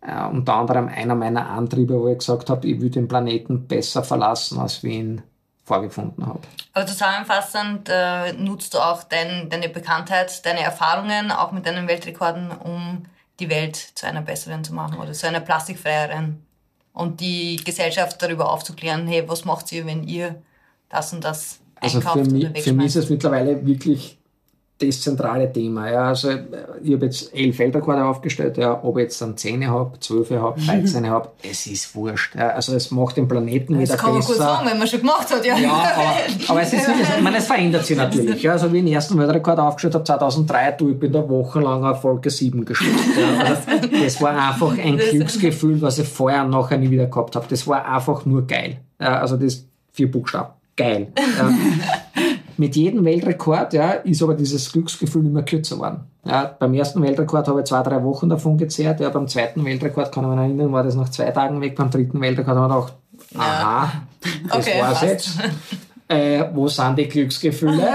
äh, unter anderem einer meiner Antriebe, wo ich gesagt habe, ich würde den Planeten besser verlassen, als wir ihn vorgefunden habe. Aber zusammenfassend äh, nutzt du auch dein, deine Bekanntheit, deine Erfahrungen, auch mit deinen Weltrekorden, um die Welt zu einer besseren zu machen oder zu einer plastikfreieren. Und die Gesellschaft darüber aufzuklären, hey, was macht ihr, wenn ihr das und das Also einkauft für mich, oder für mich ist wegschmeißt? es mittlerweile wirklich das zentrale Thema. Ja, also äh, ich habe jetzt elf Weltrekorde aufgestellt, ja, ob ich jetzt dann 10 habe, 12 habe, 13 habe, es ist wurscht. Ja, also es macht den Planeten wieder Das kann man gut besser. sagen, wenn man schon gemacht hat, ja. Ja, aber, aber es ist [laughs] ich meine, es verändert sich natürlich. Ja, also wie ich den ersten Weltrekord aufgestellt habe, 2003, du, ich bin da wochenlang auf Folge 7 geschaut. Ja, [laughs] also das war einfach ein Glücksgefühl, was ich vorher und nachher nie wieder gehabt habe. Das war einfach nur geil. Ja, also das vier Buchstaben. Geil. Ja. [laughs] Mit jedem Weltrekord ja, ist aber dieses Glücksgefühl immer kürzer geworden. Ja, beim ersten Weltrekord habe ich zwei, drei Wochen davon gezehrt. Ja, beim zweiten Weltrekord kann ich mich erinnern, war das nach zwei Tagen weg. Beim dritten Weltrekord habe ich gedacht, aha, [laughs] das Okay, war's passt. jetzt. Äh, wo sind die Glücksgefühle?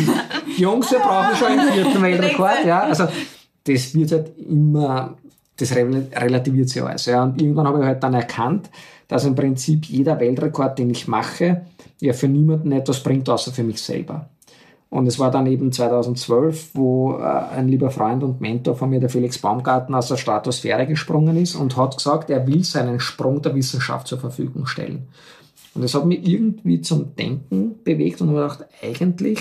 [laughs] Jungs, wir brauchen schon einen vierten Weltrekord. Ja, also das wird halt immer, das rel- relativiert sich alles. Ja. Und irgendwann habe ich halt dann erkannt, dass im Prinzip jeder Weltrekord, den ich mache, ja für niemanden etwas bringt, außer für mich selber. Und es war dann eben 2012, wo äh, ein lieber Freund und Mentor von mir, der Felix Baumgarten, aus der Stratosphäre gesprungen ist und hat gesagt, er will seinen Sprung der Wissenschaft zur Verfügung stellen. Und das hat mich irgendwie zum Denken bewegt und habe gedacht, eigentlich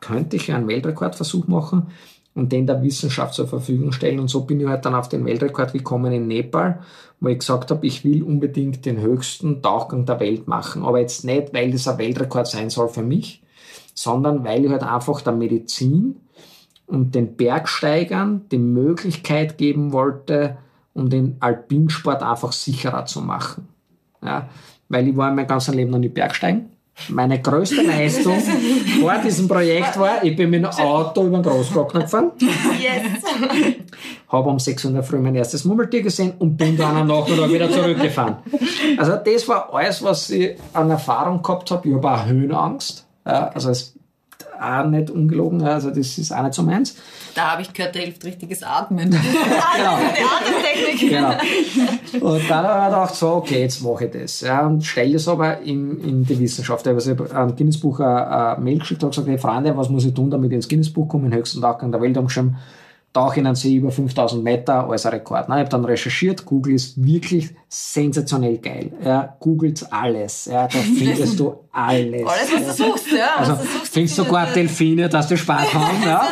könnte ich einen Weltrekordversuch machen und den der Wissenschaft zur Verfügung stellen. Und so bin ich halt dann auf den Weltrekord gekommen in Nepal, wo ich gesagt habe, ich will unbedingt den höchsten Tauchgang der Welt machen. Aber jetzt nicht, weil das ein Weltrekord sein soll für mich, sondern weil ich halt einfach der Medizin und den Bergsteigern die Möglichkeit geben wollte, um den Alpinsport einfach sicherer zu machen. Ja, weil ich war mein ganzes Leben noch nicht Bergsteigen. Meine größte Leistung [laughs] vor diesem Projekt war, ich bin mit dem Auto über den Großglockner gefahren, Yes. habe um 6 Uhr Früh mein erstes Murmeltier gesehen und bin dann am Nachmittag wieder zurückgefahren. Also das war alles, was ich an Erfahrung gehabt habe. Ich habe auch Höhenangst. Also ist auch nicht ungelogen, also das ist auch nicht so meins. Da habe ich gehört, da hilft richtiges Atmen. [laughs] Genau. Atemtechnik. Genau. Und dann habe ich gedacht, so, okay, jetzt mache ich das. Ja, und stelle das aber in, in die Wissenschaft. Also ich habe am Guinness-Buch eine, eine Mail geschickt und gesagt, hey Freunde, was muss ich tun, damit ich ins Guinness-Buch komme, den höchsten Tauchgang der Welt haben geschrieben, Tauch in einen See über 5000 Meter als ein Rekord. Na, ich habe dann recherchiert, Google ist wirklich sensationell geil. Ja, googelt alles. Ja, da [laughs] findest du alles. Alles, was du suchst, ja. Also du suchst, findest du sogar Delfine, dass die Spaß [laughs] haben, ja.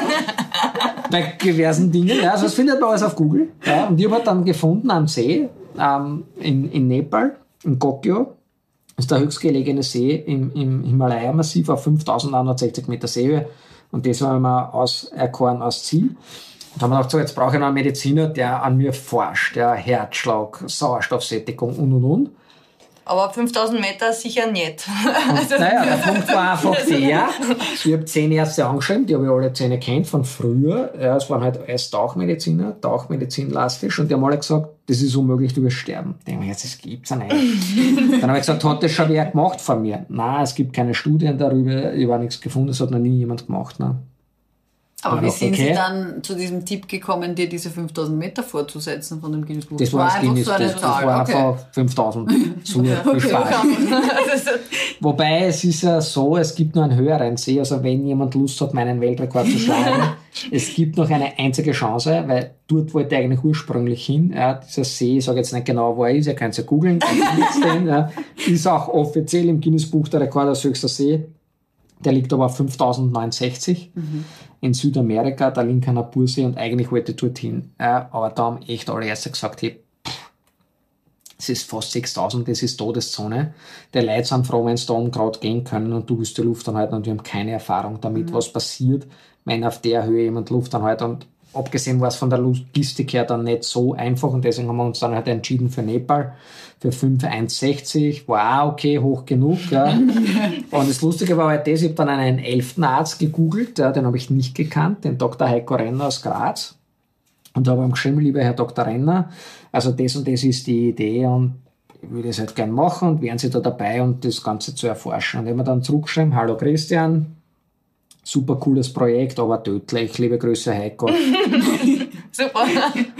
Bei diversen Dingen, ja. Also das findet man alles auf Google. Ja. Und ich habe halt dann gefunden am See ähm, in, in Nepal, in Kokyo, ist der höchstgelegene See im, im Himalaya-Massiv auf 5160 Meter Seehöhe. Und das haben wir auserkoren als Ziel. Und haben wir gedacht, so, jetzt brauche ich noch einen Mediziner, der an mir forscht, der Herzschlag, Sauerstoffsättigung und und und. Aber 5000 Meter sicher nicht. Also, Naja, der Punkt war einfach der, ich habe zehn Ärzte angeschrieben, die habe ich alle zehn kennt von früher. Ja, es waren halt alles Tauchmediziner, Tauchmedizin-lastig und die haben alle gesagt, das ist unmöglich, du wirst sterben. Ich denke mir, jetzt, das gibt's ja nicht. Dann habe ich gesagt, hat das schon wer gemacht von mir? Nein, es gibt keine Studien darüber, ich habe nichts gefunden, das hat noch nie jemand gemacht. Ne? Aber Ja, wie sind okay. Sie dann zu diesem Tipp gekommen, dir diese 5000 Meter vorzusetzen von dem Guinness Buch? Das war das einfach Guinness, so eine das, das war okay. einfach 5000 zu Beschlag. Also, Wobei es ist ja so, es gibt nur einen höheren See. Also wenn jemand Lust hat, meinen Weltrekord zu schlagen, [laughs] es gibt noch eine einzige Chance, weil dort wollte ich eigentlich ursprünglich hin. Ja, dieser See, ich sage jetzt nicht genau, wo er ist, ihr könnt es ja googeln, [laughs] ja, ist auch offiziell im Guinness Buch der Rekord als höchster See. Der liegt aber auf 5069 in Südamerika, der Linkener Bursee und eigentlich wollte ich dorthin. Ja, aber da haben echt alle Ärzte gesagt, hey, es ist fast 6000, das ist Todeszone. Die Leute sind froh, wenn sie da oben gerade gehen können und du willst die Luft anhalten und wir haben keine Erfahrung damit, was passiert, wenn auf der Höhe jemand Luft anhält. Und abgesehen war es von der Logistik her dann nicht so einfach und deswegen haben wir uns dann halt entschieden für Nepal, für 5,160. Wow, okay, hoch genug. Ja. [laughs] und das Lustige war halt das, ich habe dann einen elften Arzt gegoogelt, ja, den habe ich nicht gekannt, den Dr. Heiko Renner aus Graz. Und da habe ich ihm geschrieben, lieber Herr Dr. Renner, also das und das ist die Idee und ich würde es halt gern machen und wären Sie da dabei, um das Ganze zu erforschen. Und ich habe mir dann zurückgeschrieben, hallo Christian, super cooles Projekt, aber tödlich, liebe Grüße Heiko. [laughs] super.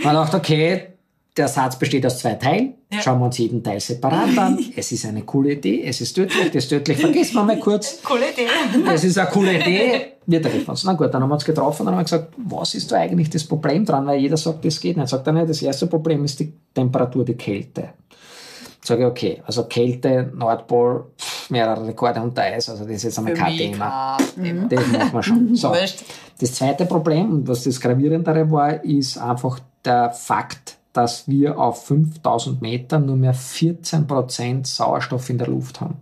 Man dachte, okay, der Satz besteht aus zwei Teilen. Ja. Schauen wir uns jeden Teil separat an. [laughs] Es ist eine coole Idee, es ist tödlich, das tödlich vergessen wir mal kurz. Coole Idee. Es ist eine coole Idee. Wir treffen uns. Na gut, dann haben wir uns getroffen und haben wir gesagt, was ist da eigentlich das Problem dran? Weil jeder sagt, das geht nicht. Sagt er, nicht, das erste Problem ist die Temperatur, die Kälte. Sage ich, okay, also Kälte, Nordpol, pff, mehrere Rekorde unter Eis, also das ist jetzt einmal kein Thema. kein Thema. Das machen wir schon. [laughs] So. Das zweite Problem, und was das gravierendere war, ist einfach der Fakt, dass wir auf 5000 Metern nur mehr 14% Sauerstoff in der Luft haben.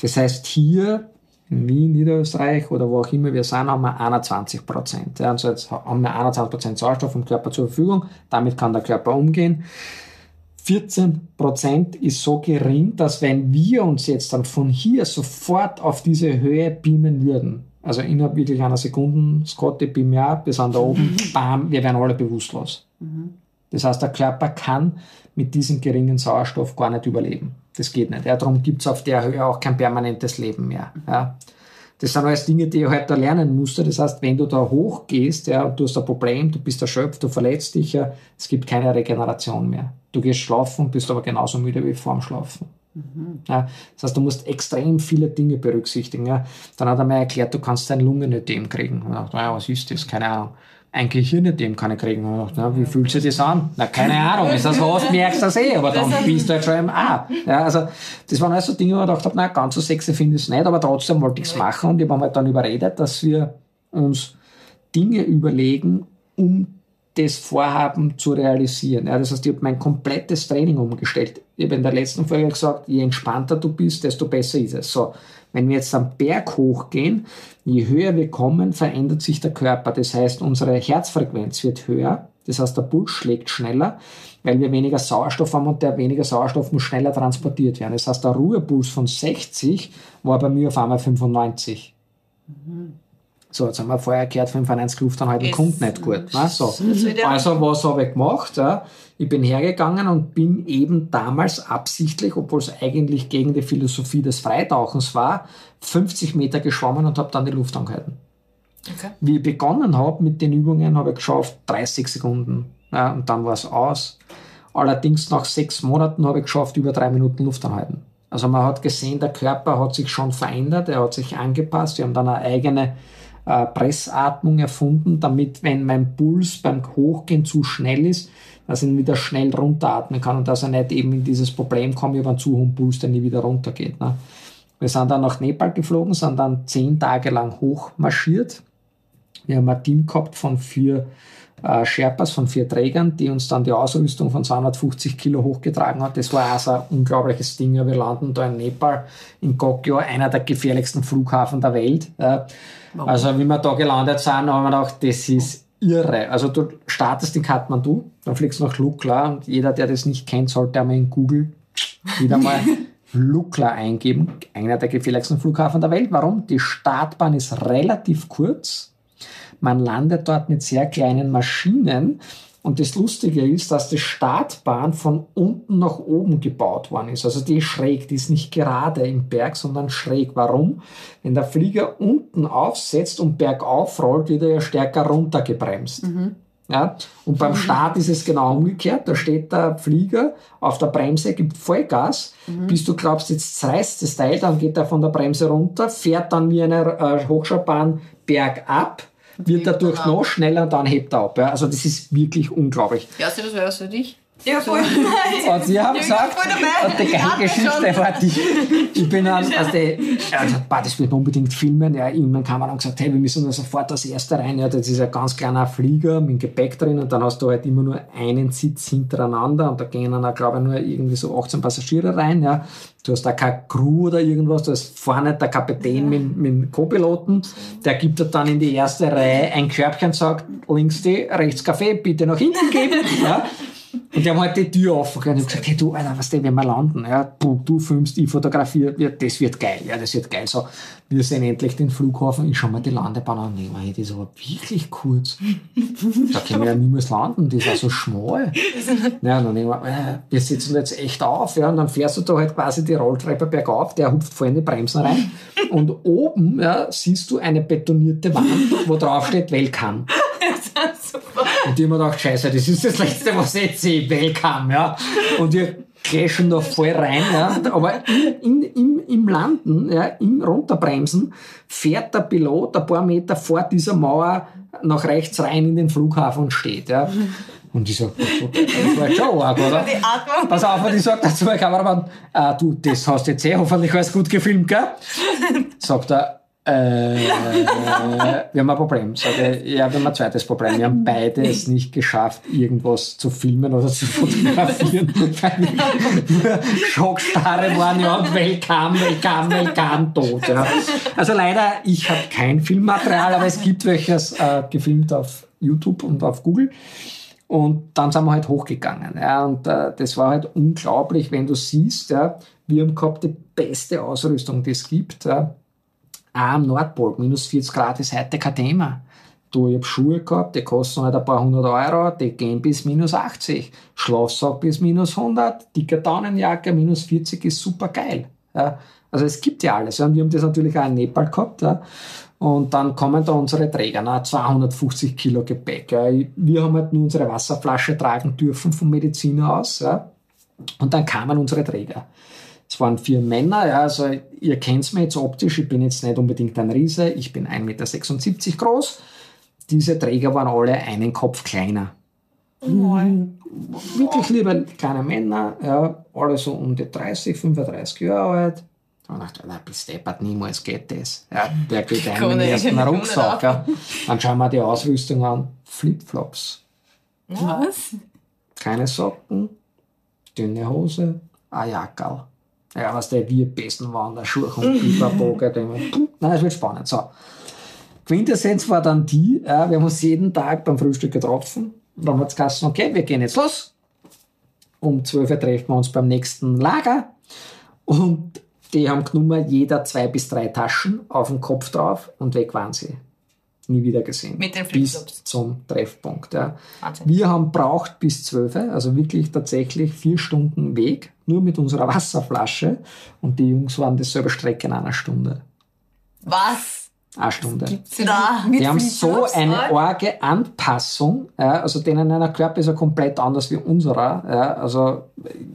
Das heißt, hier in Wien, Niederösterreich oder wo auch immer wir sind, haben wir 21 Prozent. Also jetzt haben wir 21 Prozent Sauerstoff im Körper zur Verfügung. Damit kann der Körper umgehen. 14 Prozent ist so gering, dass wenn wir uns jetzt dann von hier sofort auf diese Höhe beamen würden, also innerhalb wirklich einer Sekunde, Scotty, beam ja, wir sind da oben, bam, wir wären alle bewusstlos. Das heißt, der Körper kann mit diesem geringen Sauerstoff gar nicht überleben. Das geht nicht. Ja, darum gibt es auf der Höhe auch kein permanentes Leben mehr. Ja. Das sind alles Dinge, die ich heute lernen musste. Das heißt, wenn du da hochgehst, ja, und du hast ein Problem, du bist erschöpft, du verletzt dich, ja, es gibt keine Regeneration mehr. Du gehst schlafen, bist aber genauso müde wie vorm Schlafen. Ja, das heißt, du musst extrem viele Dinge berücksichtigen. Ja. Dann hat er mir erklärt, du kannst dein Lungenödem kriegen. Und ich dachte, naja, was ist das? Keine Ahnung. Ein Gehirnödem kann ich kriegen. Und dachte, wie fühlt sich das an? Na, keine Ahnung. Ist das was? Merkst du das eh. Aber dann bist du halt schon im A. Ja, also, das waren also Dinge, wo ich gedacht habe, na, ganz so sexy finde ich es nicht, aber trotzdem wollte ich es machen. Und ich habe halt dann überredet, dass wir uns Dinge überlegen, um das Vorhaben zu realisieren. Ja, das heißt, ich habe mein komplettes Training umgestellt. Ich habe in der letzten Folge gesagt, je entspannter du bist, desto besser ist es. So, wenn wir jetzt am Berg hochgehen, je höher wir kommen, verändert sich der Körper. Das heißt, unsere Herzfrequenz wird höher. Das heißt, der Puls schlägt schneller, weil wir weniger Sauerstoff haben und der weniger Sauerstoff muss schneller transportiert werden. Das heißt, der Ruhepuls von 60 war bei mir auf einmal 95. So, jetzt haben wir vorher gehört, 95 Luft anhalten Ist- kommt nicht gut. Ne? So. Also, was habe ich gemacht? Ja? Ich bin hergegangen und bin eben damals absichtlich, obwohl es eigentlich gegen die Philosophie des Freitauchens war, 50 Meter geschwommen und habe dann die Luft angehalten. Okay. Wie ich begonnen habe mit den Übungen, habe ich geschafft 30 Sekunden. Ja, und dann war es aus. Allerdings nach sechs Monaten habe ich geschafft, über drei Minuten Luft anhalten. Also man hat gesehen, der Körper hat sich schon verändert, er hat sich angepasst. Wir haben dann eine eigene äh, Pressatmung erfunden, damit, wenn mein Puls beim Hochgehen zu schnell ist, dass ich ihn wieder schnell runteratmen kann und dass er nicht eben in dieses Problem kommt, habe einen zu hohen Puls, der nie wieder runtergeht. Ne? Wir sind dann nach Nepal geflogen, sind dann zehn Tage lang hochmarschiert. Wir haben ein Team gehabt von vier äh, Sherpas, von vier Trägern, die uns dann die Ausrüstung von 250 Kilo hochgetragen hat. Das war also ein unglaubliches Ding. Wir landen da in Nepal, in Kokyo, einer der gefährlichsten Flughafen der Welt. Äh, also, wie wir da gelandet sind, haben wir gedacht, das ist irre. Also, du startest in Kathmandu, dann fliegst du nach Lukla und jeder, der das nicht kennt, sollte einmal in Google wieder mal [laughs] Lukla eingeben, einer der gefährlichsten Flughafen der Welt. Warum? Die Startbahn ist relativ kurz. Man landet dort mit sehr kleinen Maschinen. Und das Lustige ist, dass die Startbahn von unten nach oben gebaut worden ist. Also die ist schräg, die ist nicht gerade im Berg, sondern schräg. Warum? Wenn der Flieger unten aufsetzt und bergauf rollt, wird er ja stärker runtergebremst. Ja? Und beim Start ist es genau umgekehrt. Da steht der Flieger auf der Bremse, gibt Vollgas, bis du glaubst, jetzt reißt das Teil, dann geht er von der Bremse runter, fährt dann wie eine äh, Hochschaubahn bergab, wird dadurch noch schneller und dann hebt er ab. Ja? Also das ist wirklich unglaublich. Ja, das wäre für dich. Ja, voll. Und sie haben Ja, gesagt, und die Ich hatte Geschichte war die, ich bin dann, also die, er hat gesagt, "Bah, das wird man unbedingt filmen. Ja, irgendwann kam er dann gesagt, hey, wir müssen da sofort als Erster rein. Ja, das ist ein ganz kleiner Flieger mit Gepäck drin und dann hast du halt immer nur einen Sitz hintereinander und da gehen dann, auch, glaube ich, nur irgendwie so 18 Passagiere rein. Ja. Du hast da keine Crew oder irgendwas, du hast vorne der Kapitän mit, mit dem Co-Piloten, der gibt dir dann in die erste Reihe ein Körbchen, sagt links die, rechts Kaffee, bitte nach hinten geben. [laughs] Ja. Und die haben halt die Tür offen und gesagt, hey du, Alter, was denn, wenn wir landen? Ja, du, du filmst, ich fotografiere, ja, das wird geil, ja, das wird geil. So, wir sehen endlich den Flughafen, ich schau mal die Landebahn an mir, hey, das ist aber wirklich kurz. Da können wir ja niemals landen, das war so schmal. Ja, dann ich mir, äh, wir sitzen jetzt echt auf, ja, und dann fährst du da halt quasi die Rolltreppe bergauf, der hupft voll die Bremsen rein und oben, ja, siehst du eine betonierte Wand, wo drauf steht Welcome. Und die haben mir gedacht, scheiße, das ist das Letzte, was jetzt sehe, Welcome, ja. Und wir crashen da voll rein, ja. Aber in, in, im, im Landen, ja, im Runterbremsen, fährt der Pilot ein paar Meter vor dieser Mauer nach rechts rein in den Flughafen und steht, ja. Und ich sag, das war schon arg, oder? Pass auf, und ich sag dazu, Herr Kameramann, äh, du, das hast jetzt eh hoffentlich alles gut gefilmt, gell? Sagt er, äh, [laughs] wir haben ein Problem. Sag ich, ja, wir haben ein zweites Problem. Wir haben beide es nicht geschafft, irgendwas zu filmen oder zu fotografieren, weil wir nur schockstarre waren, ja, welcome, welcome, welcome, tot, ja. Also leider, ich habe kein Filmmaterial, aber es gibt welches äh, gefilmt auf YouTube und auf Google. Und dann sind wir halt hochgegangen. Ja, und äh, das war halt unglaublich, wenn du siehst, ja, wir haben gehabt die beste Ausrüstung, die es gibt. Ja. Auch am Nordpol, minus 40 Grad ist heute kein Thema. Du, ich hab Schuhe gehabt, die kosten halt ein paar hundert Euro, die gehen bis minus 80. Schlafsack bis minus 100, dicke Daunenjacke, minus 40 ist super geil. Ja. Also es gibt ja alles. Und wir haben das natürlich auch in Nepal gehabt. Ja. Und dann kommen da unsere Träger, na, 250 Kilo Gepäck. Ja. Wir haben halt nur unsere Wasserflasche tragen dürfen vom Mediziner aus. Und dann kamen unsere Träger. Es waren vier Männer, ja, also ihr kennt mich jetzt optisch, ich bin jetzt nicht unbedingt ein Riese, ich bin 1,76 Meter groß. Diese Träger waren alle einen Kopf kleiner. Wirklich liebe kleine Männer, ja, alle so um die 30, 35 Jahre alt. Da dachte ich, na, bis deppert, niemals geht das. Ja, der geht ein Kann in den ersten [laughs] Rucksack. Ja. Dann schauen wir die Ausrüstung an. Flipflops. Was? Keine Socken, dünne Hose, ein Jackerl. Ja, was der wir besten waren, der Schuh und Überbogen. Nein, es wird spannend. So. Quintessenz war dann die, ja, wir haben uns jeden Tag beim Frühstück getroffen. Und dann hat es gesagt, okay, wir gehen jetzt los. Um 12 Uhr treffen wir uns beim nächsten Lager. Und die haben genommen, jeder zwei bis drei Taschen auf den Kopf drauf und weg waren sie. Nie wieder gesehen. Mit den Bis zum Treffpunkt. Ja. Wahnsinn. Wir haben braucht bis 12, also wirklich tatsächlich vier Stunden Weg, nur mit unserer [laughs] Wasserflasche. Und die Jungs waren dieselbe Strecke in einer Stunde. Was? Eine Stunde. Da. Die haben so eine arge Anpassung, ja, also denen einer Körper ist ja komplett anders wie unserer. Ja, also,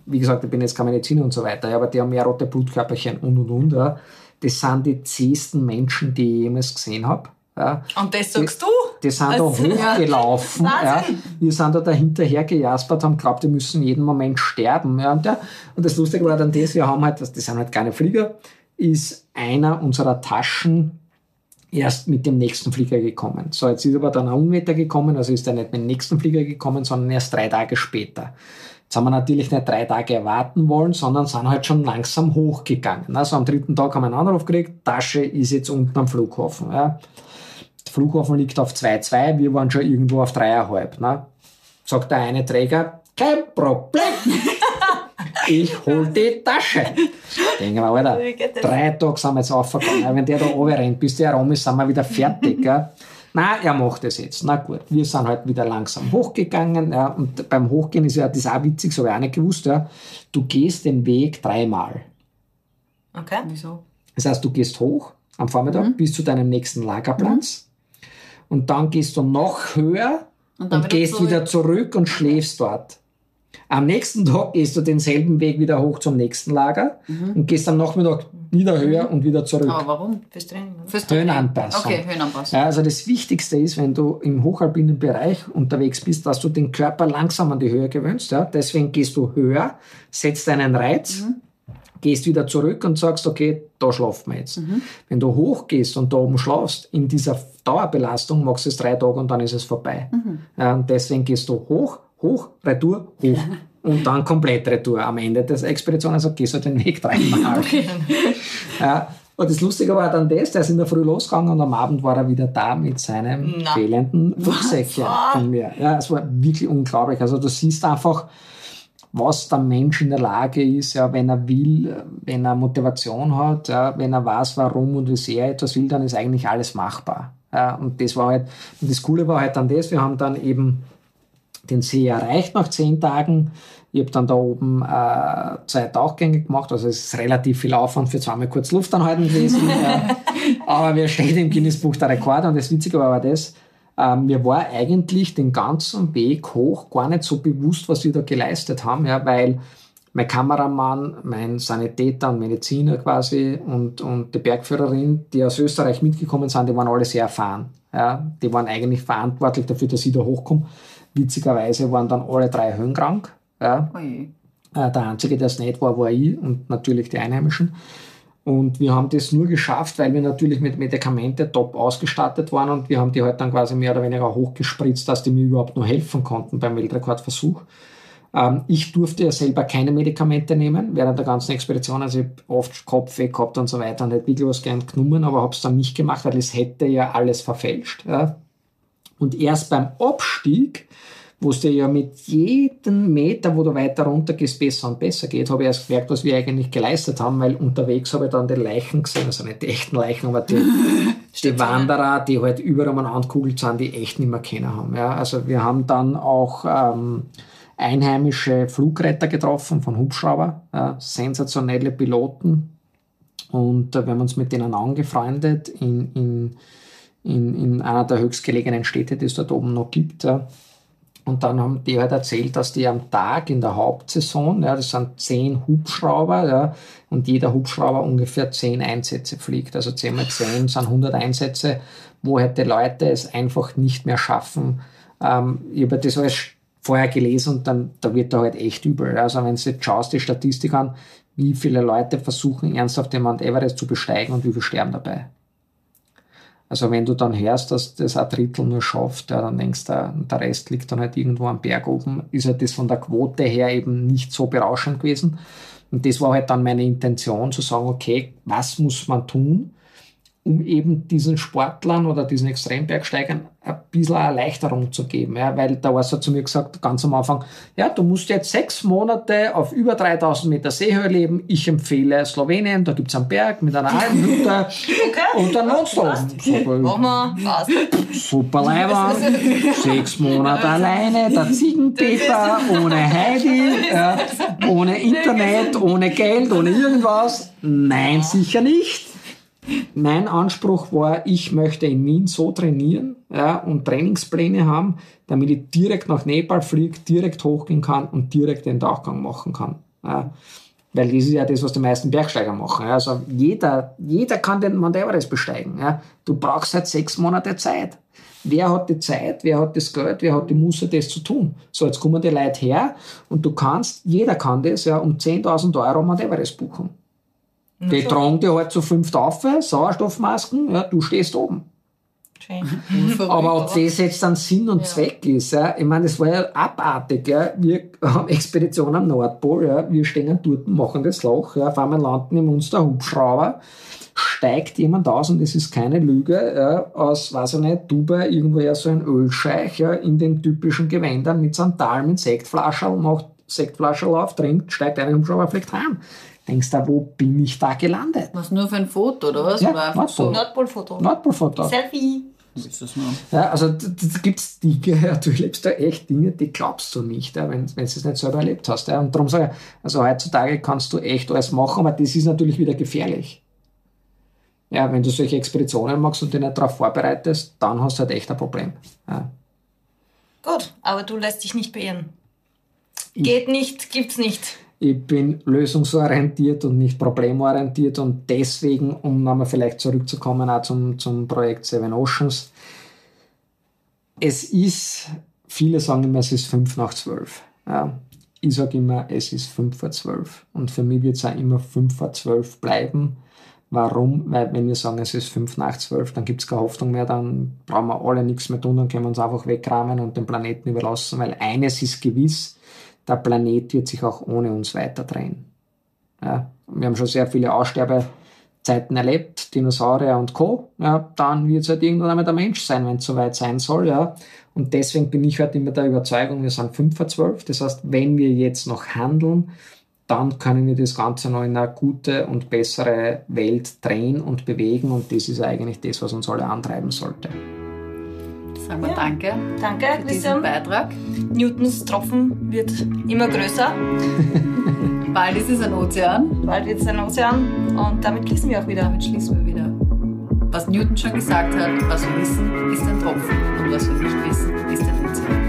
wie gesagt, ich bin jetzt kein Mediziner und so weiter, ja, aber die haben mehr rote Blutkörperchen und und und. Ja. Das sind die zähesten Menschen, die ich jemals gesehen habe. Ja. Und das sagst du? Die sind da Was? hochgelaufen. Ja. Wahnsinn. Wir sind da dahinterher gejaspert, haben geglaubt, die müssen jeden Moment sterben. Ja. Und, ja, und das Lustige war dann das, wir haben halt, das sind halt keine Flieger, ist einer unserer Taschen erst mit dem nächsten Flieger gekommen. So, jetzt ist aber dann ein Unwetter gekommen, also ist er nicht mit dem nächsten Flieger gekommen, sondern erst drei Tage später. Jetzt haben wir natürlich nicht drei Tage erwarten wollen, sondern sind halt schon langsam hochgegangen. Also am dritten Tag haben wir einen Anruf gekriegt, Tasche ist jetzt unten am Flughafen. Ja. Der Flughafen liegt auf 2,2, wir waren schon irgendwo auf 3,5. Ne? Sagt der eine Träger, kein Problem. [laughs] Ich hol die Tasche. Denken wir, Alter, drei Tage sind wir jetzt aufgegangen. Wenn der da rennt, bis der rum ist, sind wir wieder fertig. Gell? Nein, er macht das jetzt. Na gut, wir sind halt wieder langsam hochgegangen. Ja, und beim Hochgehen ist ja das auch witzig, das habe ich auch nicht gewusst. Ja. Du gehst den Weg dreimal. Okay. Wieso? Das heißt, du gehst hoch am Vormittag bis zu deinem nächsten Lagerplatz und dann gehst du noch höher und, Und gehst zurück. wieder zurück und schläfst dort. Am nächsten Tag gehst du denselben Weg wieder hoch zum nächsten Lager und gehst am Nachmittag wieder höher und wieder zurück. Aber warum? Fürs Training. Fürs Höhenanpassung. Okay, Höhenanpassung. Also das Wichtigste ist, wenn du im hochalpinen Bereich unterwegs bist, dass du den Körper langsam an die Höhe gewöhnst. Ja? Deswegen gehst du höher, setzt einen Reiz, gehst wieder zurück und sagst, okay, da schlafen wir jetzt. Wenn du hochgehst und da oben schlafst, in dieser Dauerbelastung machst du es drei Tage und dann ist es vorbei. Ja, und deswegen gehst du hoch, hoch, retour, hoch. [laughs] Und dann komplett retour. Am Ende der Expedition, also gehst du den Weg dreimal. [laughs] [laughs] Ja, und das Lustige war dann das, der ist in der Früh losgegangen und am Abend war er wieder da mit seinem Na. fehlenden Rucksäckchen von mir. Ja, es war wirklich unglaublich. Also du siehst einfach, was der Mensch in der Lage ist, ja, wenn er will, wenn er Motivation hat, ja, wenn er weiß, warum und wie sehr er etwas will, dann ist eigentlich alles machbar. Ja, und das war halt, und das Coole war halt dann das, wir haben dann eben den See erreicht nach zehn Tagen. Ich habe dann da oben äh, zwei Tauchgänge gemacht, also es ist relativ viel Aufwand für zweimal kurz Luft anhalten gewesen. [laughs] ja. Aber wir stehen im Guinness-Buch der Rekorde und das Witzige war aber das, mir war eigentlich den ganzen Weg hoch gar nicht so bewusst, was wir da geleistet haben, ja, weil mein Kameramann, mein Sanitäter und Mediziner quasi und, und die Bergführerin, die aus Österreich mitgekommen sind, die waren alle sehr erfahren. Ja, die waren eigentlich verantwortlich dafür, dass ich da hochkomme. Witzigerweise waren dann alle drei höhenkrank. Ja, äh, der Einzige, der es nicht war, war ich und natürlich die Einheimischen. Und wir haben das nur geschafft, weil wir natürlich mit Medikamente top ausgestattet waren und wir haben die halt dann quasi mehr oder weniger hochgespritzt, dass die mir überhaupt nur helfen konnten beim Weltrekordversuch. Ähm, ich durfte ja selber keine Medikamente nehmen während der ganzen Expedition. Also ich habe oft Kopfweh gehabt und so weiter und hätte wirklich was gern genommen, aber habe es dann nicht gemacht, weil es hätte ja alles verfälscht. Ja. Und erst beim Abstieg, wo es dir ja mit jedem Meter, wo du weiter runter gehst, besser und besser geht, habe ich erst gemerkt, was wir eigentlich geleistet haben, weil unterwegs habe ich dann die Leichen gesehen, also nicht die echten Leichen, aber die, [laughs] die Wanderer, die halt überall umeinander kugelt sind, die echt nicht mehr kennen haben. Ja, also wir haben dann auch ähm, einheimische Flugretter getroffen von Hubschrauber, äh, sensationelle Piloten, und äh, wir haben uns mit denen angefreundet in, in, in, in einer der höchstgelegenen Städte, die es dort oben noch gibt. Ja. Und dann haben die halt erzählt, dass die am Tag in der Hauptsaison, ja, das sind zehn Hubschrauber, ja, und jeder Hubschrauber ungefähr zehn Einsätze fliegt. Also zehn mal zehn sind 100 Einsätze, wo halt die Leute es einfach nicht mehr schaffen. Ähm, ich habe das alles vorher gelesen und dann da wird da halt echt übel. Also wenn du jetzt schaust, die Statistik an, wie viele Leute versuchen ernsthaft den Mount Everest zu besteigen und wie viele sterben dabei. Also wenn du dann hörst, dass das ein Drittel nur schafft, ja, dann denkst du, der Rest liegt dann halt irgendwo am Berg oben, ist halt das von der Quote her eben nicht so berauschend gewesen. Und das war halt dann meine Intention, zu sagen, okay, was muss man tun, um eben diesen Sportlern oder diesen Extrembergsteigern ein bisschen Erleichterung zu geben. Ja, weil da war es zu mir gesagt, ganz am Anfang, ja, du musst jetzt sechs Monate auf über 3000 Meter Seehöhe leben. Ich empfehle Slowenien, da gibt's einen Berg mit einer Almhütte und dann Machen wir, passt. Super Leibwand, sechs Monate alleine, der Ziegenpeter, ohne Heidi, ja, ohne Internet, ohne Geld, ohne irgendwas. Nein, sicher nicht. Mein Anspruch war, ich möchte in Wien so trainieren ja, und Trainingspläne haben, damit ich direkt nach Nepal fliege, direkt hochgehen kann und direkt den Tauchgang machen kann. Ja. Weil das ist ja das, was die meisten Bergsteiger machen. Also jeder, jeder kann den Mount Everest besteigen. Du brauchst halt sechs Monate Zeit. Wer hat die Zeit, wer hat das Geld, wer hat die Muße, das zu tun? So, jetzt kommen die Leute her und du kannst, jeder kann das, ja, um 10.000 Euro Mount Everest buchen. Die tragen dir halt so fünf auf, Sauerstoffmasken, ja, du stehst oben. Schön. [laughs] Aber ob das jetzt dann Sinn und Zweck ist, ja, ich meine, das war ja abartig. Ja. Wir haben Expedition am Nordpol, ja. wir stehen dort, machen das Loch, ja. auf einmal landen im uns der Hubschrauber, steigt jemand aus, und das ist keine Lüge, ja, aus, weiß ich nicht, Dubai, irgendwoher so ein Ölscheich, ja, in den typischen Gewändern mit Sandalen, mit Sektflaschen, macht Sektflaschen auf, trinkt, steigt ein Hubschrauber, fliegt heim. Denkst du, wo bin ich da gelandet? Was nur für ein Foto, oder was? Ja, oder so? Nordpolfoto. Nordpolfoto. Selfie. Ist das nur? Ja, also da gibt es Dinge, [laughs] ja, du erlebst da echt Dinge, die glaubst du nicht, ja, wenn, wenn du es nicht selber erlebt hast. Ja. Und darum sage ich, also heutzutage kannst du echt alles machen, aber das ist natürlich wieder gefährlich. Ja, wenn du solche Expeditionen machst und dich nicht darauf vorbereitest, dann hast du halt echt ein Problem. Ja. Gut, aber du lässt dich nicht beirren. Geht nicht, gibt's nicht. Ich bin lösungsorientiert und nicht problemorientiert und deswegen, um nochmal vielleicht zurückzukommen auch zum, zum Projekt Seven Oceans, es ist, viele sagen immer, es ist fünf nach zwölf. Ja. Ich sage immer, es ist fünf vor zwölf. Und für mich wird es auch immer fünf vor zwölf bleiben. Warum? Weil wenn wir sagen, es ist fünf nach zwölf, dann gibt es keine Hoffnung mehr, dann brauchen wir alle nichts mehr tun, dann können wir uns einfach wegrahmen und den Planeten überlassen, weil eines ist gewiss, der Planet wird sich auch ohne uns weiter drehen. Ja, wir haben schon sehr viele Aussterbezeiten erlebt, Dinosaurier und Co. Ja, dann wird es halt irgendwann einmal der Mensch sein, wenn es soweit sein soll. Ja. Und deswegen bin ich halt immer der Überzeugung, wir sind 5 vor 12. Das heißt, wenn wir jetzt noch handeln, dann können wir das Ganze noch in eine gute und bessere Welt drehen und bewegen. Und das ist eigentlich das, was uns alle antreiben sollte. Sagen wir Danke Danke, für diesen Christian. Beitrag. Newtons Tropfen wird immer größer. [laughs] Bald ist es ein Ozean. Bald wird es ein Ozean. Und damit schließen wir auch wieder. Damit schließen wir wieder. Was Newton schon gesagt hat, was wir wissen, ist ein Tropfen. Und was wir nicht wissen, ist ein Ozean.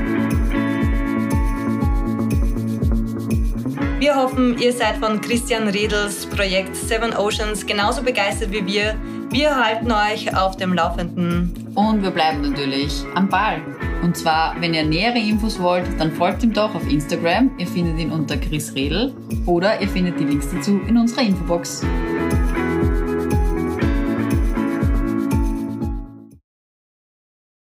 Wir hoffen, ihr seid von Christian Redels Projekt Seven Oceans genauso begeistert wie wir. Wir halten euch auf dem Laufenden. Und wir bleiben natürlich am Ball. Und zwar, wenn ihr nähere Infos wollt, dann folgt ihm doch auf Instagram. Ihr findet ihn unter Chris Redel oder ihr findet die Links dazu in unserer Infobox.